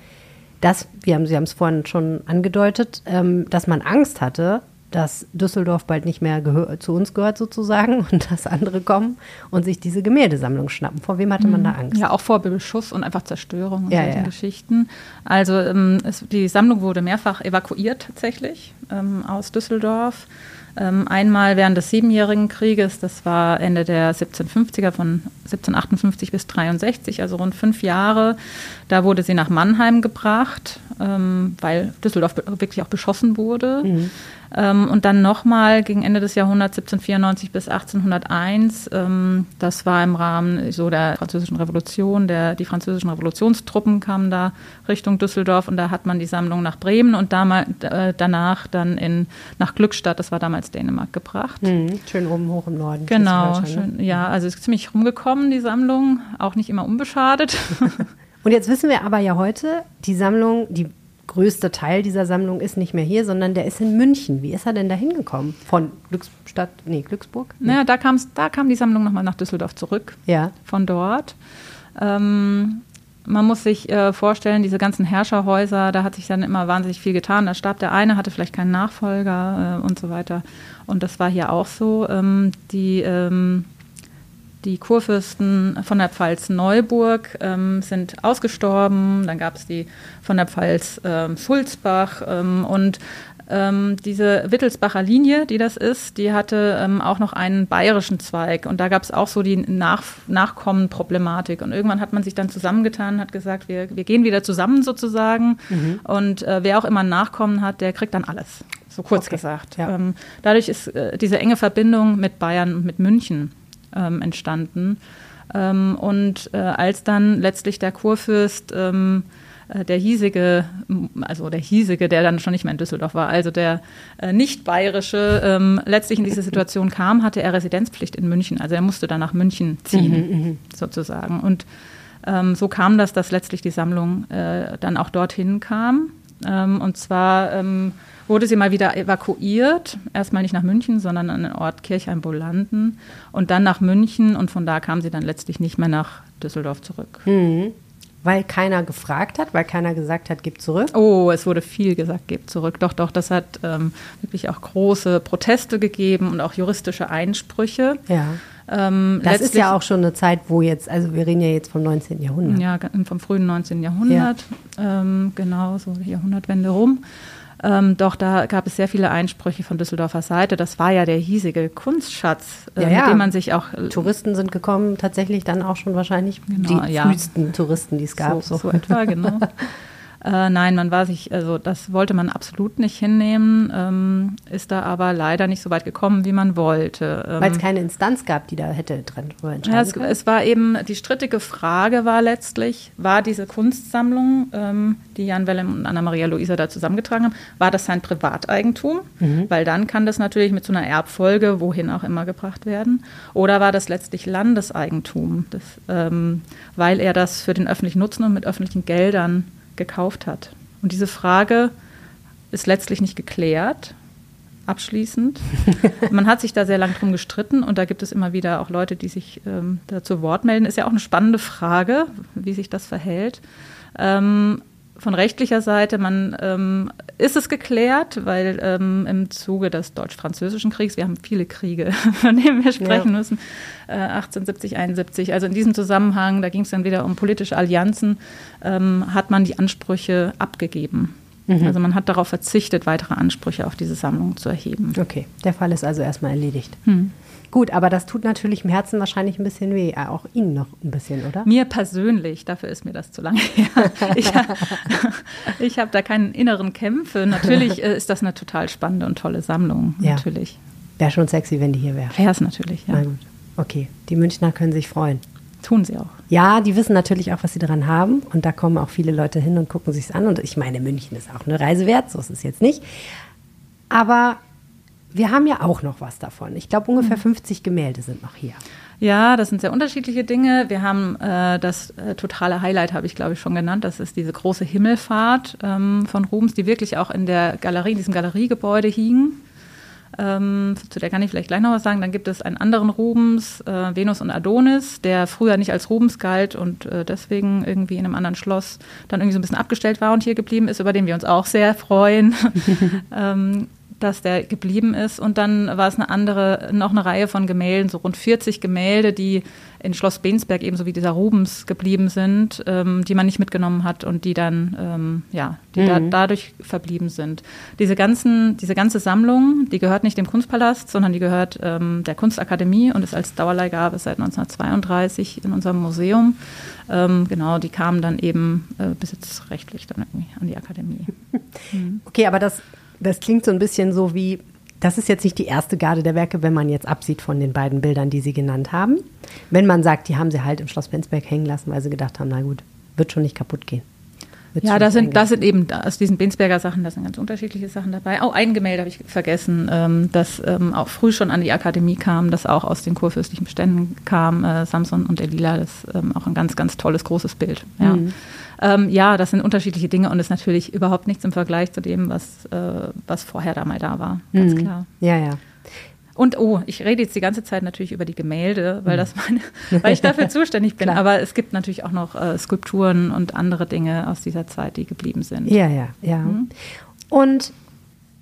dass, wir haben, Sie haben es vorhin schon angedeutet, ähm, dass man Angst hatte, dass Düsseldorf bald nicht mehr zu uns gehört sozusagen (laughs) und dass andere kommen und sich diese Gemäldesammlung schnappen. Vor wem hatte man da mhm. Angst?
Ja, auch vor Beschuss und einfach Zerstörung und ja, solchen ja. Geschichten. Also ähm, es, die Sammlung wurde mehrfach evakuiert tatsächlich ähm, aus Düsseldorf. Ähm, einmal während des Siebenjährigen Krieges, das war Ende der 1750er von 1758 bis 63, also rund fünf Jahre. Da wurde sie nach Mannheim gebracht, ähm, weil Düsseldorf wirklich auch beschossen wurde. Mhm. Ähm, und dann nochmal gegen Ende des Jahrhunderts 1794 bis 1801. Ähm, das war im Rahmen so der französischen Revolution. Der, die französischen Revolutionstruppen kamen da Richtung Düsseldorf und da hat man die Sammlung nach Bremen und damals, äh, danach dann in, nach Glückstadt, das war damals Dänemark, gebracht.
Mhm, schön oben hoch im Norden.
Genau, ne? schön, ja, also ist ziemlich rumgekommen, die Sammlung, auch nicht immer unbeschadet. (laughs)
und jetzt wissen wir aber ja heute, die Sammlung, die größte Teil dieser Sammlung ist nicht mehr hier, sondern der ist in München. Wie ist er denn da hingekommen? Von Glücksstadt, nee, Glücksburg?
Nee. Naja, da, kam's, da kam die Sammlung nochmal nach Düsseldorf zurück.
Ja.
Von dort. Ähm, man muss sich äh, vorstellen, diese ganzen Herrscherhäuser, da hat sich dann immer wahnsinnig viel getan. Da starb der eine, hatte vielleicht keinen Nachfolger äh, und so weiter. Und das war hier auch so. Ähm, die ähm, die Kurfürsten von der Pfalz Neuburg ähm, sind ausgestorben. Dann gab es die von der Pfalz ähm, Sulzbach ähm, und ähm, diese Wittelsbacher Linie, die das ist, die hatte ähm, auch noch einen bayerischen Zweig und da gab es auch so die Nach Nachkommenproblematik und irgendwann hat man sich dann zusammengetan, hat gesagt, wir, wir gehen wieder zusammen sozusagen mhm. und äh, wer auch immer Nachkommen hat, der kriegt dann alles, so kurz okay. gesagt. Ja. Ähm, dadurch ist äh, diese enge Verbindung mit Bayern und mit München ähm, entstanden. Ähm, und äh, als dann letztlich der Kurfürst ähm, äh, der hiesige, also der hiesige, der dann schon nicht mehr in Düsseldorf war, also der äh, nicht bayerische, ähm, letztlich in diese Situation kam, hatte er Residenzpflicht in München. Also er musste dann nach München ziehen, mhm, mhm. sozusagen. Und Ähm, so kam das, dass letztlich die Sammlung äh, dann auch dorthin kam. Ähm, und zwar ähm, wurde sie mal wieder evakuiert. Erstmal nicht nach München, sondern an den Ort Kirchheim-Bolanden und dann nach München. Und von da kam sie dann letztlich nicht mehr nach Düsseldorf zurück.
Mhm. Weil keiner gefragt hat, weil keiner gesagt hat, gib zurück?
Oh, es wurde viel gesagt, gib zurück. Doch, doch, das hat ähm, wirklich auch große Proteste gegeben und auch juristische Einsprüche.
Ja. Ähm, das ist ja auch schon eine Zeit, wo jetzt, also wir reden ja jetzt vom 19. Jahrhundert.
Ja, vom frühen 19. Jahrhundert. Ja. Ähm, genau, so die Jahrhundertwende rum. Ähm, doch da gab es sehr viele Einsprüche von Düsseldorfer Seite. Das war ja der hiesige Kunstschatz, äh, ja, ja. mit dem man sich auch.
Äh, Touristen sind gekommen, tatsächlich dann auch schon wahrscheinlich genau, die frühesten Touristen, die es gab.
So. so etwa, genau. (laughs) Äh, nein, man war sich, also das wollte man absolut nicht hinnehmen, ähm, ist da aber leider nicht so weit gekommen, wie man wollte.
Ähm, Weil es keine Instanz gab, die da hätte dran
entscheiden ja, es, es, war eben, die strittige Frage war letztlich, war diese Kunstsammlung, ähm, die Jan Wellem und Anna-Maria Luisa da zusammengetragen haben, war das sein Privateigentum? Mhm. Weil dann kann das natürlich mit so einer Erbfolge, wohin auch immer, gebracht werden. Oder war das letztlich Landeseigentum? Das, ähm, weil er das für den öffentlichen Nutzen und mit öffentlichen Geldern gekauft hat. Und diese Frage ist letztlich nicht geklärt, abschließend. (laughs) Man hat sich da sehr lange drum gestritten und da gibt es immer wieder auch Leute, die sich ähm, da zu Wort melden. Ist ja auch eine spannende Frage, wie sich das verhält. Ähm, von rechtlicher Seite, man ähm, ist es geklärt, weil ähm, im Zuge des Deutsch-Französischen Kriegs, wir haben viele Kriege, (laughs) von denen wir sprechen ja. müssen, äh, 1870, 71, also in diesem Zusammenhang, da ging es dann wieder um politische Allianzen, ähm, hat man die Ansprüche abgegeben. Mhm. Also man hat darauf verzichtet, weitere Ansprüche auf diese Sammlung zu erheben.
Okay, der Fall ist also erstmal erledigt. Mhm. Gut, aber das tut natürlich im Herzen wahrscheinlich ein bisschen weh. Äh, auch Ihnen noch ein bisschen, oder?
Mir persönlich, dafür ist mir das zu lange her. (laughs) Ich, ich habe da keinen inneren Kämpfe. Natürlich äh, ist das eine total spannende und tolle Sammlung. Ja. Natürlich.
Wäre schon sexy, wenn die hier wäre.
Wäre es natürlich, ja.
Na gut. Okay, die Münchner können sich freuen.
Tun sie auch.
Ja, die wissen natürlich auch, was sie daran haben. Und da kommen auch viele Leute hin und gucken sich es an. Und ich meine, München ist auch eine Reise wert, so ist es jetzt nicht. Aber wir haben ja auch noch was davon. Ich glaube, ungefähr 50 mhm. Gemälde sind noch hier.
Ja, das sind sehr unterschiedliche Dinge. Wir haben äh, das äh, totale Highlight, habe ich glaube ich schon genannt. Das ist diese große Himmelfahrt ähm, von Rubens, die wirklich auch in der Galerie, in diesem Galeriegebäude hing. Ähm, zu der kann ich vielleicht gleich noch was sagen. Dann gibt es einen anderen Rubens, äh, Venus und Adonis, der früher nicht als Rubens galt und äh, deswegen irgendwie in einem anderen Schloss dann irgendwie so ein bisschen abgestellt war und hier geblieben ist, über den wir uns auch sehr freuen. (laughs) ähm, dass der geblieben ist. Und dann war es eine andere, noch eine Reihe von Gemälden, so rund 40 Gemälde, die in Schloss Bensberg ebenso wie dieser Rubens geblieben sind, ähm, die man nicht mitgenommen hat und die dann, ähm, ja, die mhm. da, dadurch verblieben sind. Diese ganzen, diese ganze Sammlung, die gehört nicht dem Kunstpalast, sondern die gehört ähm, der Kunstakademie und ist als Dauerleihgabe seit 1932 in unserem Museum. Ähm, genau, die kamen dann eben äh, besitzrechtlich dann irgendwie an die Akademie. (laughs)
Mhm. Okay, aber das das klingt so ein bisschen so wie, das ist jetzt nicht die erste Garde der Werke, wenn man jetzt absieht von den beiden Bildern, die Sie genannt haben. Wenn man sagt, die haben sie halt im Schloss Bensberg hängen lassen, weil sie gedacht haben, na gut, wird schon nicht kaputt gehen.
Ja, das sind, das sind eben aus diesen Bensberger Sachen, da sind ganz unterschiedliche Sachen dabei. Auch ein Gemälde habe ich vergessen, ähm, das ähm, auch früh schon an die Akademie kam, das auch aus den kurfürstlichen Beständen kam, äh, Samson und Elila, das ist ähm, auch ein ganz, ganz tolles, großes Bild. Ja. Mhm. Ähm, ja, das sind unterschiedliche Dinge und ist natürlich überhaupt nichts im Vergleich zu dem, was, äh, was vorher da mal da war. Ganz mhm. klar.
Ja, ja.
Und oh, ich rede jetzt die ganze Zeit natürlich über die Gemälde, weil das meine, weil ich dafür (laughs) zuständig bin. Aber es gibt natürlich auch noch äh, Skulpturen und andere Dinge aus dieser Zeit, die geblieben sind.
Ja, ja, ja. Mhm. Und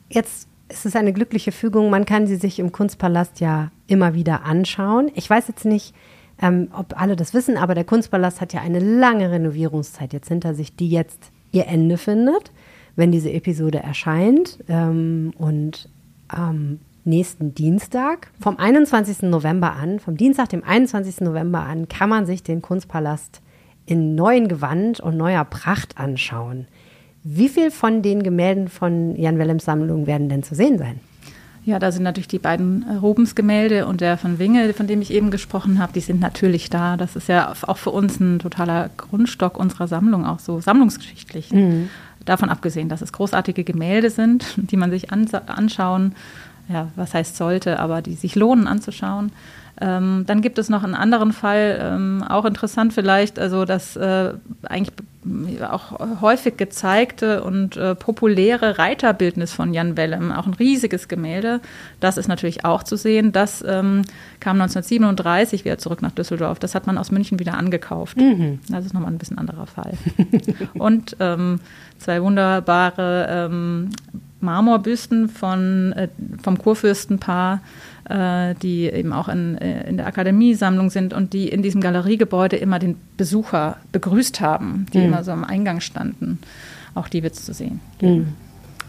jetzt ist es eine glückliche Fügung. Man kann sie sich im Kunstpalast ja immer wieder anschauen. Ich weiß jetzt nicht, ähm, ob alle das wissen, aber der Kunstpalast hat ja eine lange Renovierungszeit jetzt hinter sich, die jetzt ihr Ende findet, wenn diese Episode erscheint. Ähm, und am nächsten Dienstag, vom 21. November an, vom Dienstag, dem 21. November an, kann man sich den Kunstpalast in neuen Gewand und neuer Pracht anschauen. Wie viel von den Gemälden von Jan Willems Sammlung werden denn zu sehen sein?
Ja, da sind natürlich die beiden äh, Rubens-Gemälde und der von Winge, von dem ich eben gesprochen habe, die sind natürlich da. Das ist ja auch für uns ein totaler Grundstock unserer Sammlung, auch so sammlungsgeschichtlich. Mhm. Davon abgesehen, dass es großartige Gemälde sind, (laughs) die man sich anschauen ja, was heißt sollte, aber die sich lohnen anzuschauen. Ähm, dann gibt es noch einen anderen Fall, ähm, auch interessant vielleicht, also das äh, eigentlich auch häufig gezeigte und äh, populäre Reiterbildnis von Jan Wellem, auch ein riesiges Gemälde. Das ist natürlich auch zu sehen. Das ähm, kam 1937 wieder zurück nach Düsseldorf. Das hat man aus München wieder angekauft. Mhm. Das ist nochmal ein bisschen anderer Fall. und ähm, zwei wunderbare ähm, Marmorbüsten von, äh, vom Kurfürstenpaar äh, die eben auch in, äh, in der Akademiesammlung sind und die in diesem Galeriegebäude immer den Besucher begrüßt haben, die mhm. immer so am Eingang standen. Auch die wird es zu sehen.
Mhm.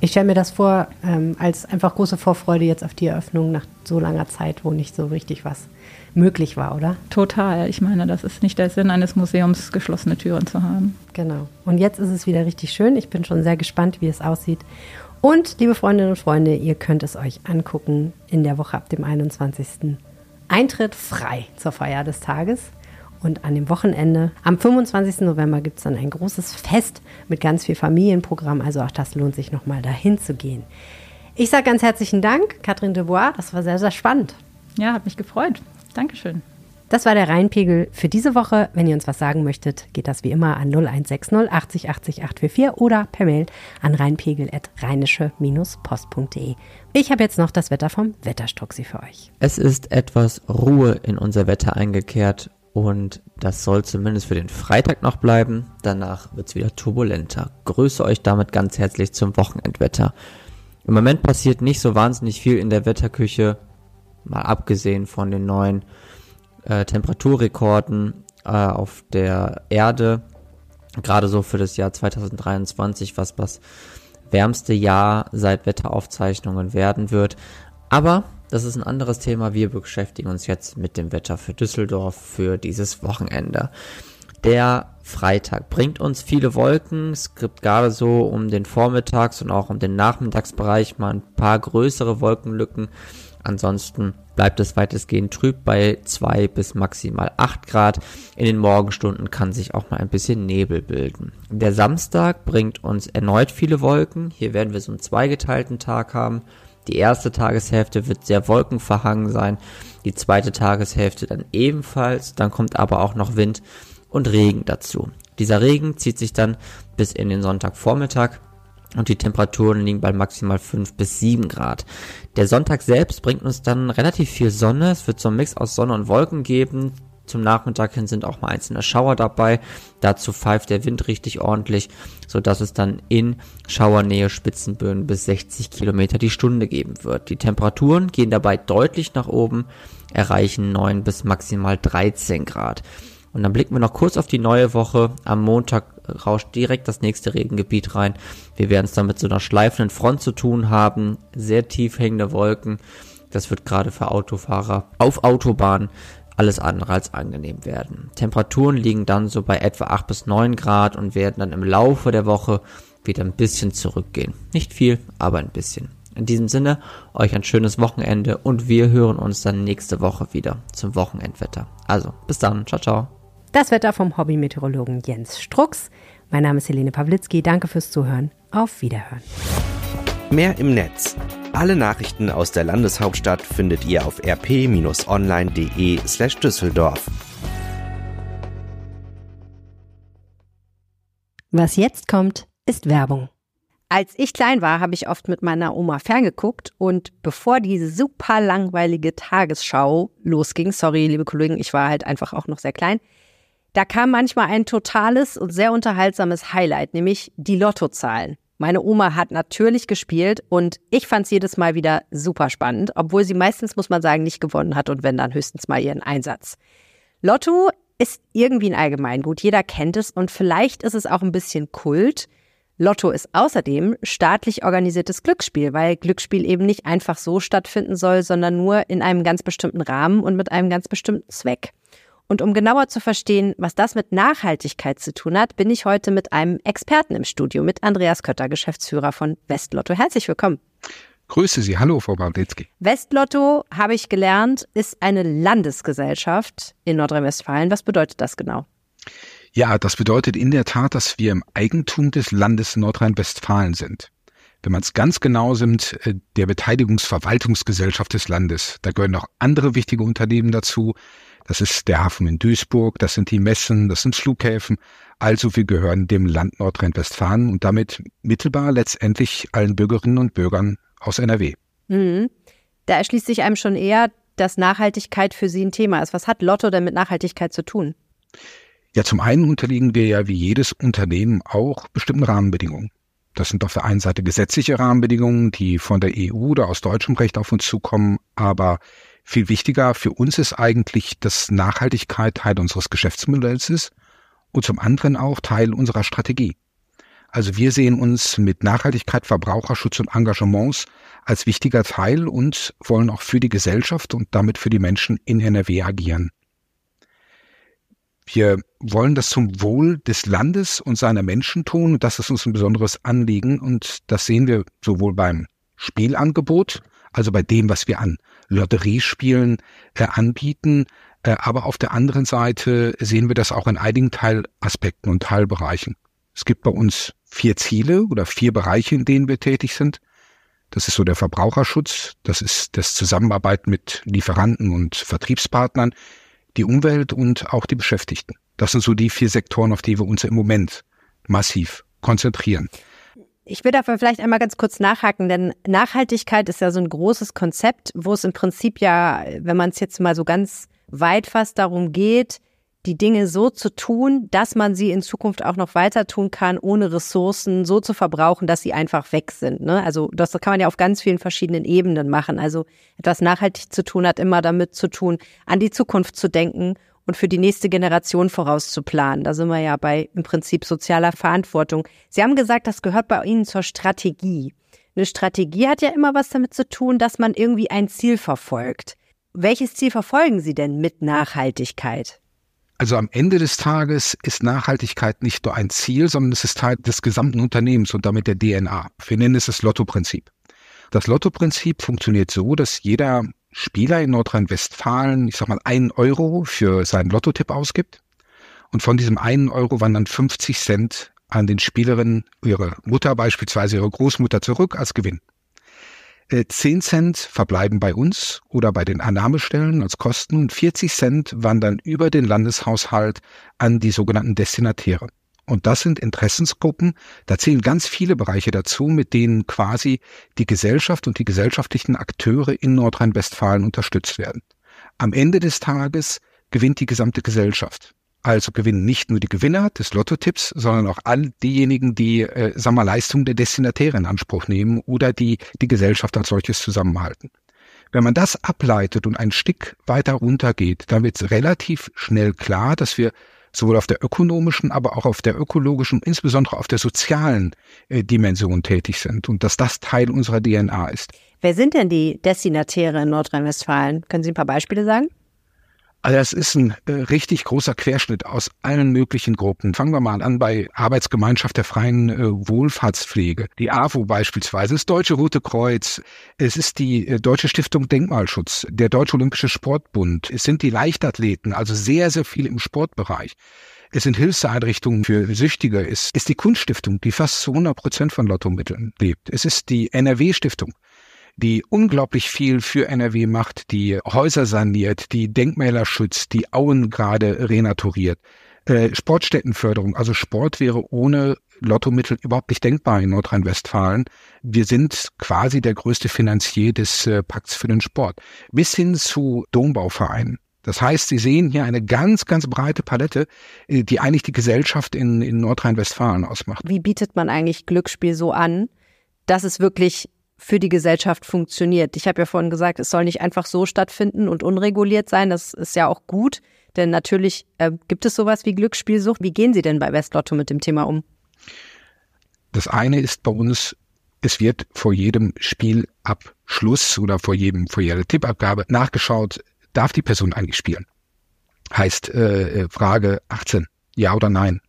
Ich stelle mir das vor, ähm, als einfach große Vorfreude jetzt auf die Eröffnung nach so langer Zeit, wo nicht so richtig was möglich war, oder?
Total. Ich meine, das ist nicht der Sinn eines Museums, geschlossene Türen zu haben.
Genau. Und jetzt ist es wieder richtig schön. Ich bin schon sehr gespannt, wie es aussieht. Und, liebe Freundinnen und Freunde, ihr könnt es euch angucken in der Woche ab dem 21. Eintritt frei zur Feier des Tages. Und an dem Wochenende, am 25. November, gibt es dann ein großes Fest mit ganz viel Familienprogramm. Also auch das lohnt sich nochmal dahin zu gehen. Ich sage ganz herzlichen Dank, Katrin de Bois. Das war sehr, sehr spannend.
Ja, hat mich gefreut. Dankeschön.
Das war der Rheinpegel für diese Woche. Wenn ihr uns was sagen möchtet, geht das wie immer an 0160 80 80 844 oder per Mail an rheinpegel.rheinische-post.de. Ich habe jetzt noch das Wetter vom Wetterstruxi für euch.
Es ist etwas Ruhe in unser Wetter eingekehrt und das soll zumindest für den Freitag noch bleiben. Danach wird es wieder turbulenter. Grüße euch damit ganz herzlich zum Wochenendwetter. Im Moment passiert nicht so wahnsinnig viel in der Wetterküche, mal abgesehen von den neuen äh, Temperaturrekorden äh, auf der Erde, gerade so für das Jahr 2023, was das wärmste Jahr seit Wetteraufzeichnungen werden wird. Aber das ist ein anderes Thema. Wir beschäftigen uns jetzt mit dem Wetter für Düsseldorf für dieses Wochenende. Der Freitag bringt uns viele Wolken. Es gibt gerade so um den Vormittags- und auch um den Nachmittagsbereich mal ein paar größere Wolkenlücken. Ansonsten bleibt es weitestgehend trüb bei 2 bis maximal 8 Grad. In den Morgenstunden kann sich auch mal ein bisschen Nebel bilden. Der Samstag bringt uns erneut viele Wolken. Hier werden wir so einen zweigeteilten Tag haben. Die erste Tageshälfte wird sehr wolkenverhangen sein. Die zweite Tageshälfte dann ebenfalls. Dann kommt aber auch noch Wind und Regen dazu. Dieser Regen zieht sich dann bis in den Sonntagvormittag und die Temperaturen liegen bei maximal 5 bis 7 Grad. Der Sonntag selbst bringt uns dann relativ viel Sonne. Es wird so ein Mix aus Sonne und Wolken geben. Zum Nachmittag hin sind auch mal einzelne Schauer dabei. Dazu pfeift der Wind richtig ordentlich, so dass es dann in Schauernähe Spitzenböen bis 60 Kilometer die Stunde geben wird. Die Temperaturen gehen dabei deutlich nach oben, erreichen 9 bis maximal 13 Grad. Und dann blicken wir noch kurz auf die neue Woche. Am Montag rauscht direkt das nächste Regengebiet rein. Wir werden es dann mit so einer schleifenden Front zu tun haben. Sehr tief hängende Wolken. Das wird gerade für Autofahrer auf Autobahnen alles andere als angenehm werden. Temperaturen liegen dann so bei etwa 8 bis 9 Grad und werden dann im Laufe der Woche wieder ein bisschen zurückgehen. Nicht viel, aber ein bisschen. In diesem Sinne, euch ein schönes Wochenende und wir hören uns dann nächste Woche wieder zum Wochenendwetter. Also, bis dann. Ciao, ciao.
Das Wetter vom Hobbymeteorologen Jens Strux. Mein Name ist Helene Pawlitzki. Danke fürs Zuhören. Auf Wiederhören.
Mehr im Netz. Alle Nachrichten aus der Landeshauptstadt findet ihr auf rp-online.de slash Düsseldorf.
Was jetzt kommt, ist Werbung. Als ich klein war, habe ich oft mit meiner Oma ferngeguckt und bevor diese super langweilige Tagesschau losging, sorry, liebe Kollegen, ich war halt einfach auch noch sehr klein, da kam manchmal ein totales und sehr unterhaltsames Highlight, nämlich die Lottozahlen. Meine Oma hat natürlich gespielt und ich fand es jedes Mal wieder super spannend, obwohl sie meistens, muss man sagen, nicht gewonnen hat und wenn dann höchstens mal ihren Einsatz. Lotto ist irgendwie ein Allgemeingut, jeder kennt es und vielleicht ist es auch ein bisschen Kult. Lotto ist außerdem staatlich organisiertes Glücksspiel, weil Glücksspiel eben nicht einfach so stattfinden soll, sondern nur in einem ganz bestimmten Rahmen und mit einem ganz bestimmten Zweck. Und um genauer zu verstehen, was das mit Nachhaltigkeit zu tun hat, bin ich heute mit einem Experten im Studio, mit Andreas Kötter, Geschäftsführer von Westlotto. Herzlich willkommen.
Grüße Sie. Hallo, Frau Bardetzky.
Westlotto, habe ich gelernt, ist eine Landesgesellschaft in Nordrhein-Westfalen. Was bedeutet das genau?
Ja, das bedeutet in der Tat, dass wir im Eigentum des Landes Nordrhein-Westfalen sind. wenn man es ganz genau nimmt, äh, der Beteiligungsverwaltungsgesellschaft des Landes. Da gehören noch andere wichtige Unternehmen dazu. Das ist der Hafen in Duisburg, das sind die Messen, das sind Flughäfen. Also wir gehören dem Land Nordrhein-Westfalen und damit mittelbar letztendlich allen Bürgerinnen und Bürgern aus NRW.
Mhm. Da erschließt sich einem schon eher, dass Nachhaltigkeit für Sie ein Thema ist. Was hat Lotto denn mit Nachhaltigkeit zu tun?
Ja, zum einen unterliegen wir ja wie jedes Unternehmen auch bestimmten Rahmenbedingungen. Das sind auf der einen Seite gesetzliche Rahmenbedingungen, die von der EU oder aus deutschem Recht auf uns zukommen, aber viel wichtiger für uns ist eigentlich, dass Nachhaltigkeit Teil unseres Geschäftsmodells ist und zum anderen auch Teil unserer Strategie. Also wir sehen uns mit Nachhaltigkeit, Verbraucherschutz und Engagements als wichtiger Teil und wollen auch für die Gesellschaft und damit für die Menschen in NRW agieren. Wir wollen das zum Wohl des Landes und seiner Menschen tun. Das ist uns ein besonderes Anliegen und das sehen wir sowohl beim Spielangebot, also bei dem, was wir an Lotteriespielen äh, anbieten, äh, aber auf der anderen Seite sehen wir das auch in einigen Teilaspekten und Teilbereichen. Es gibt bei uns vier Ziele oder vier Bereiche, in denen wir tätig sind. Das ist so der Verbraucherschutz, das ist das Zusammenarbeiten mit Lieferanten und Vertriebspartnern, die Umwelt und auch die Beschäftigten. Das sind so die vier Sektoren, auf die wir uns im Moment massiv konzentrieren.
Ich will dafür vielleicht einmal ganz kurz nachhaken, denn Nachhaltigkeit ist ja so ein großes Konzept, wo es im Prinzip ja, wenn man es jetzt mal so ganz weit fast darum geht, die Dinge so zu tun, dass man sie in Zukunft auch noch weiter tun kann, ohne Ressourcen so zu verbrauchen, dass sie einfach weg sind. Ne? Also das kann man ja auf ganz vielen verschiedenen Ebenen machen. Also etwas nachhaltig zu tun hat immer damit zu tun, an die Zukunft zu denken und für die nächste Generation vorauszuplanen. Da sind wir ja bei im Prinzip sozialer Verantwortung. Sie haben gesagt, das gehört bei Ihnen zur Strategie. Eine Strategie hat ja immer was damit zu tun, dass man irgendwie ein Ziel verfolgt. Welches Ziel verfolgen Sie denn mit Nachhaltigkeit?
Also am Ende des Tages ist Nachhaltigkeit nicht nur ein Ziel, sondern es ist Teil des gesamten Unternehmens und damit der DNA. Wir nennen es das Lotto-Prinzip. Das Lotto-Prinzip funktioniert so, dass jeder Spieler in Nordrhein-Westfalen, ich sag mal, einen Euro für seinen Lottotipp ausgibt. Und von diesem einen Euro wandern 50 Cent an den Spielerinnen, ihre Mutter beispielsweise, ihre Großmutter zurück als Gewinn. 10 äh, Cent verbleiben bei uns oder bei den Annahmestellen als Kosten und 40 Cent wandern über den Landeshaushalt an die sogenannten Destinatäre. Und das sind Interessensgruppen, da zählen ganz viele Bereiche dazu, mit denen quasi die Gesellschaft und die gesellschaftlichen Akteure in Nordrhein-Westfalen unterstützt werden. Am Ende des Tages gewinnt die gesamte Gesellschaft. Also gewinnen nicht nur die Gewinner des Lotto-Tipps, sondern auch all diejenigen, die, äh, sagen wir, Leistungen der Destinatäre in Anspruch nehmen oder die die Gesellschaft als solches zusammenhalten. Wenn man das ableitet und ein Stück weiter runtergeht, dann wird es relativ schnell klar, dass wir sowohl auf der ökonomischen, aber auch auf der ökologischen, insbesondere auf der sozialen äh, Dimension tätig sind und dass das Teil unserer DNA ist.
Wer sind denn die Destinatäre in Nordrhein-Westfalen? Können Sie ein paar Beispiele sagen?
Also das ist ein äh, richtig großer Querschnitt aus allen möglichen Gruppen. Fangen wir mal an bei Arbeitsgemeinschaft der freien äh, Wohlfahrtspflege. Die AWO beispielsweise, das Deutsche Rote Kreuz, es ist die äh, Deutsche Stiftung Denkmalschutz, der Deutsche Olympische Sportbund, es sind die Leichtathleten, also sehr, sehr viel im Sportbereich. Es sind Hilfseinrichtungen für Süchtige. Es ist die Kunststiftung, die fast zu 100 Prozent von Lottomitteln lebt. Es ist die NRW-Stiftung die unglaublich viel für NRW macht, die Häuser saniert, die Denkmäler schützt, die Auen gerade renaturiert. Äh, Sportstättenförderung, also Sport wäre ohne Lottomittel überhaupt nicht denkbar in Nordrhein-Westfalen. Wir sind quasi der größte Finanzier des äh, Pakts für den Sport. Bis hin zu Dombauvereinen. Das heißt, Sie sehen hier eine ganz, ganz breite Palette, äh, die eigentlich die Gesellschaft in, in Nordrhein-Westfalen ausmacht.
Wie bietet man eigentlich Glücksspiel so an, dass es wirklich für die Gesellschaft funktioniert. Ich habe ja vorhin gesagt, es soll nicht einfach so stattfinden und unreguliert sein. Das ist ja auch gut, denn natürlich äh, gibt es sowas wie Glücksspielsucht. Wie gehen Sie denn bei Westlotto mit dem Thema um?
Das eine ist bei uns, es wird vor jedem Spielabschluss oder vor jedem, vor jeder Tippabgabe nachgeschaut, darf die Person eigentlich spielen? Heißt äh, Frage 18, ja oder nein?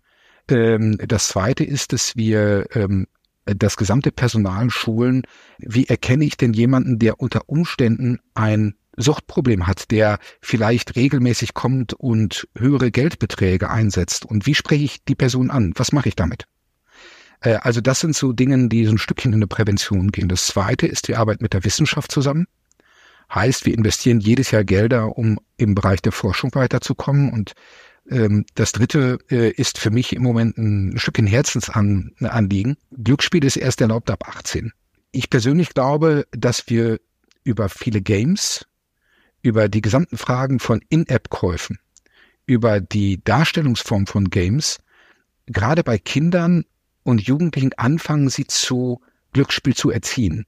Ähm, das zweite ist, dass wir ähm, das gesamte Personal schulen, wie erkenne ich denn jemanden, der unter Umständen ein Suchtproblem hat, der vielleicht regelmäßig kommt und höhere Geldbeträge einsetzt und wie spreche ich die Person an? Was mache ich damit? Äh, also das sind so Dinge, die so ein Stückchen in eine Prävention gehen. Das zweite ist die Arbeit mit der Wissenschaft zusammen. Heißt, wir investieren jedes Jahr Gelder, um im Bereich der Forschung weiterzukommen. Und das dritte äh, ist für mich im Moment ein Stückchen Herzensanliegen. Glücksspiel ist erst erlaubt ab 18. Ich persönlich glaube, dass wir über viele Games, über die gesamten Fragen von In-App-Käufen, über die Darstellungsform von Games, gerade bei Kindern und Jugendlichen anfangen, sie zu Glücksspiel zu erziehen.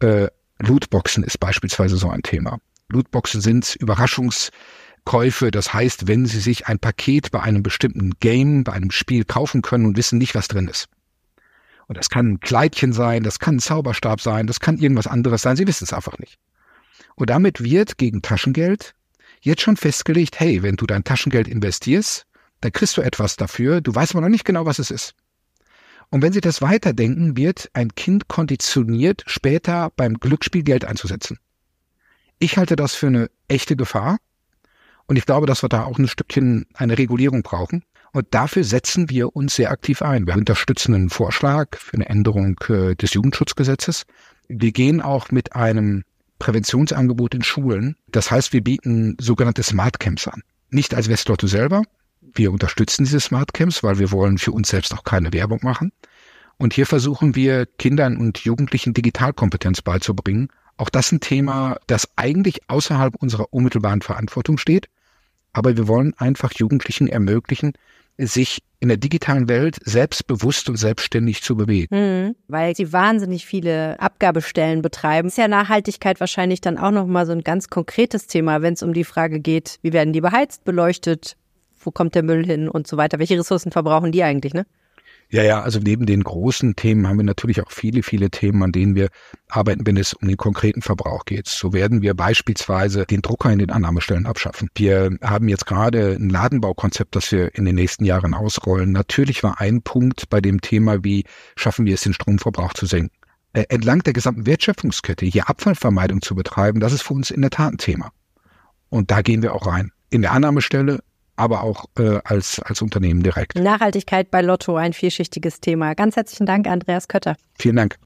Äh, Lootboxen ist beispielsweise so ein Thema. Lootboxen sind Überraschungskäufe. Das heißt, wenn Sie sich ein Paket bei einem bestimmten Game, bei einem Spiel kaufen können und wissen nicht, was drin ist. Und das kann ein Kleidchen sein, das kann ein Zauberstab sein, das kann irgendwas anderes sein. Sie wissen es einfach nicht. Und damit wird gegen Taschengeld jetzt schon festgelegt, hey, wenn du dein Taschengeld investierst, dann kriegst du etwas dafür, du weißt aber noch nicht genau, was es ist. Und wenn Sie das weiterdenken, wird ein Kind konditioniert, später beim Glücksspiel Geld einzusetzen. Ich halte das für eine echte Gefahr. Und ich glaube, dass wir da auch ein Stückchen eine Regulierung brauchen. Und dafür setzen wir uns sehr aktiv ein. Wir unterstützen einen Vorschlag für eine Änderung äh, des Jugendschutzgesetzes. Wir gehen auch mit einem Präventionsangebot in Schulen. Das heißt, wir bieten sogenannte Smart Camps an. Nicht als Westlotto selber, wir unterstützen diese Smart Camps, weil wir wollen für uns selbst auch keine Werbung machen. Und hier versuchen wir Kindern und Jugendlichen Digitalkompetenz beizubringen. Auch das ein Thema, das eigentlich außerhalb unserer unmittelbaren Verantwortung steht. Aber wir wollen einfach Jugendlichen ermöglichen, sich in der digitalen Welt selbstbewusst und selbstständig zu bewegen.
Mhm, weil sie wahnsinnig viele Abgabestellen betreiben. Ist ja Nachhaltigkeit wahrscheinlich dann auch nochmal so ein ganz konkretes Thema, wenn es um die Frage geht, wie werden die beheizt, beleuchtet, wo kommt der Müll hin und so weiter. Welche Ressourcen verbrauchen die eigentlich, ne?
Ja, ja, also neben den großen Themen haben wir natürlich auch viele, viele Themen, an denen wir arbeiten, wenn es um den konkreten Verbrauch geht. So werden wir beispielsweise den Drucker in den Annahmestellen abschaffen. Wir haben jetzt gerade ein Ladenbaukonzept, das wir in den nächsten Jahren ausrollen. Natürlich war ein Punkt bei dem Thema, wie schaffen wir es, den Stromverbrauch zu senken. Äh, entlang der gesamten Wertschöpfungskette hier Abfallvermeidung zu betreiben, das ist für uns in der Tat ein Thema. Und da gehen wir auch rein. In der Annahmestelle aber auch äh, als, als Unternehmen direkt.
Nachhaltigkeit bei Lotto, ein vielschichtiges Thema. Ganz herzlichen Dank, Andreas Kötter.
Vielen Dank.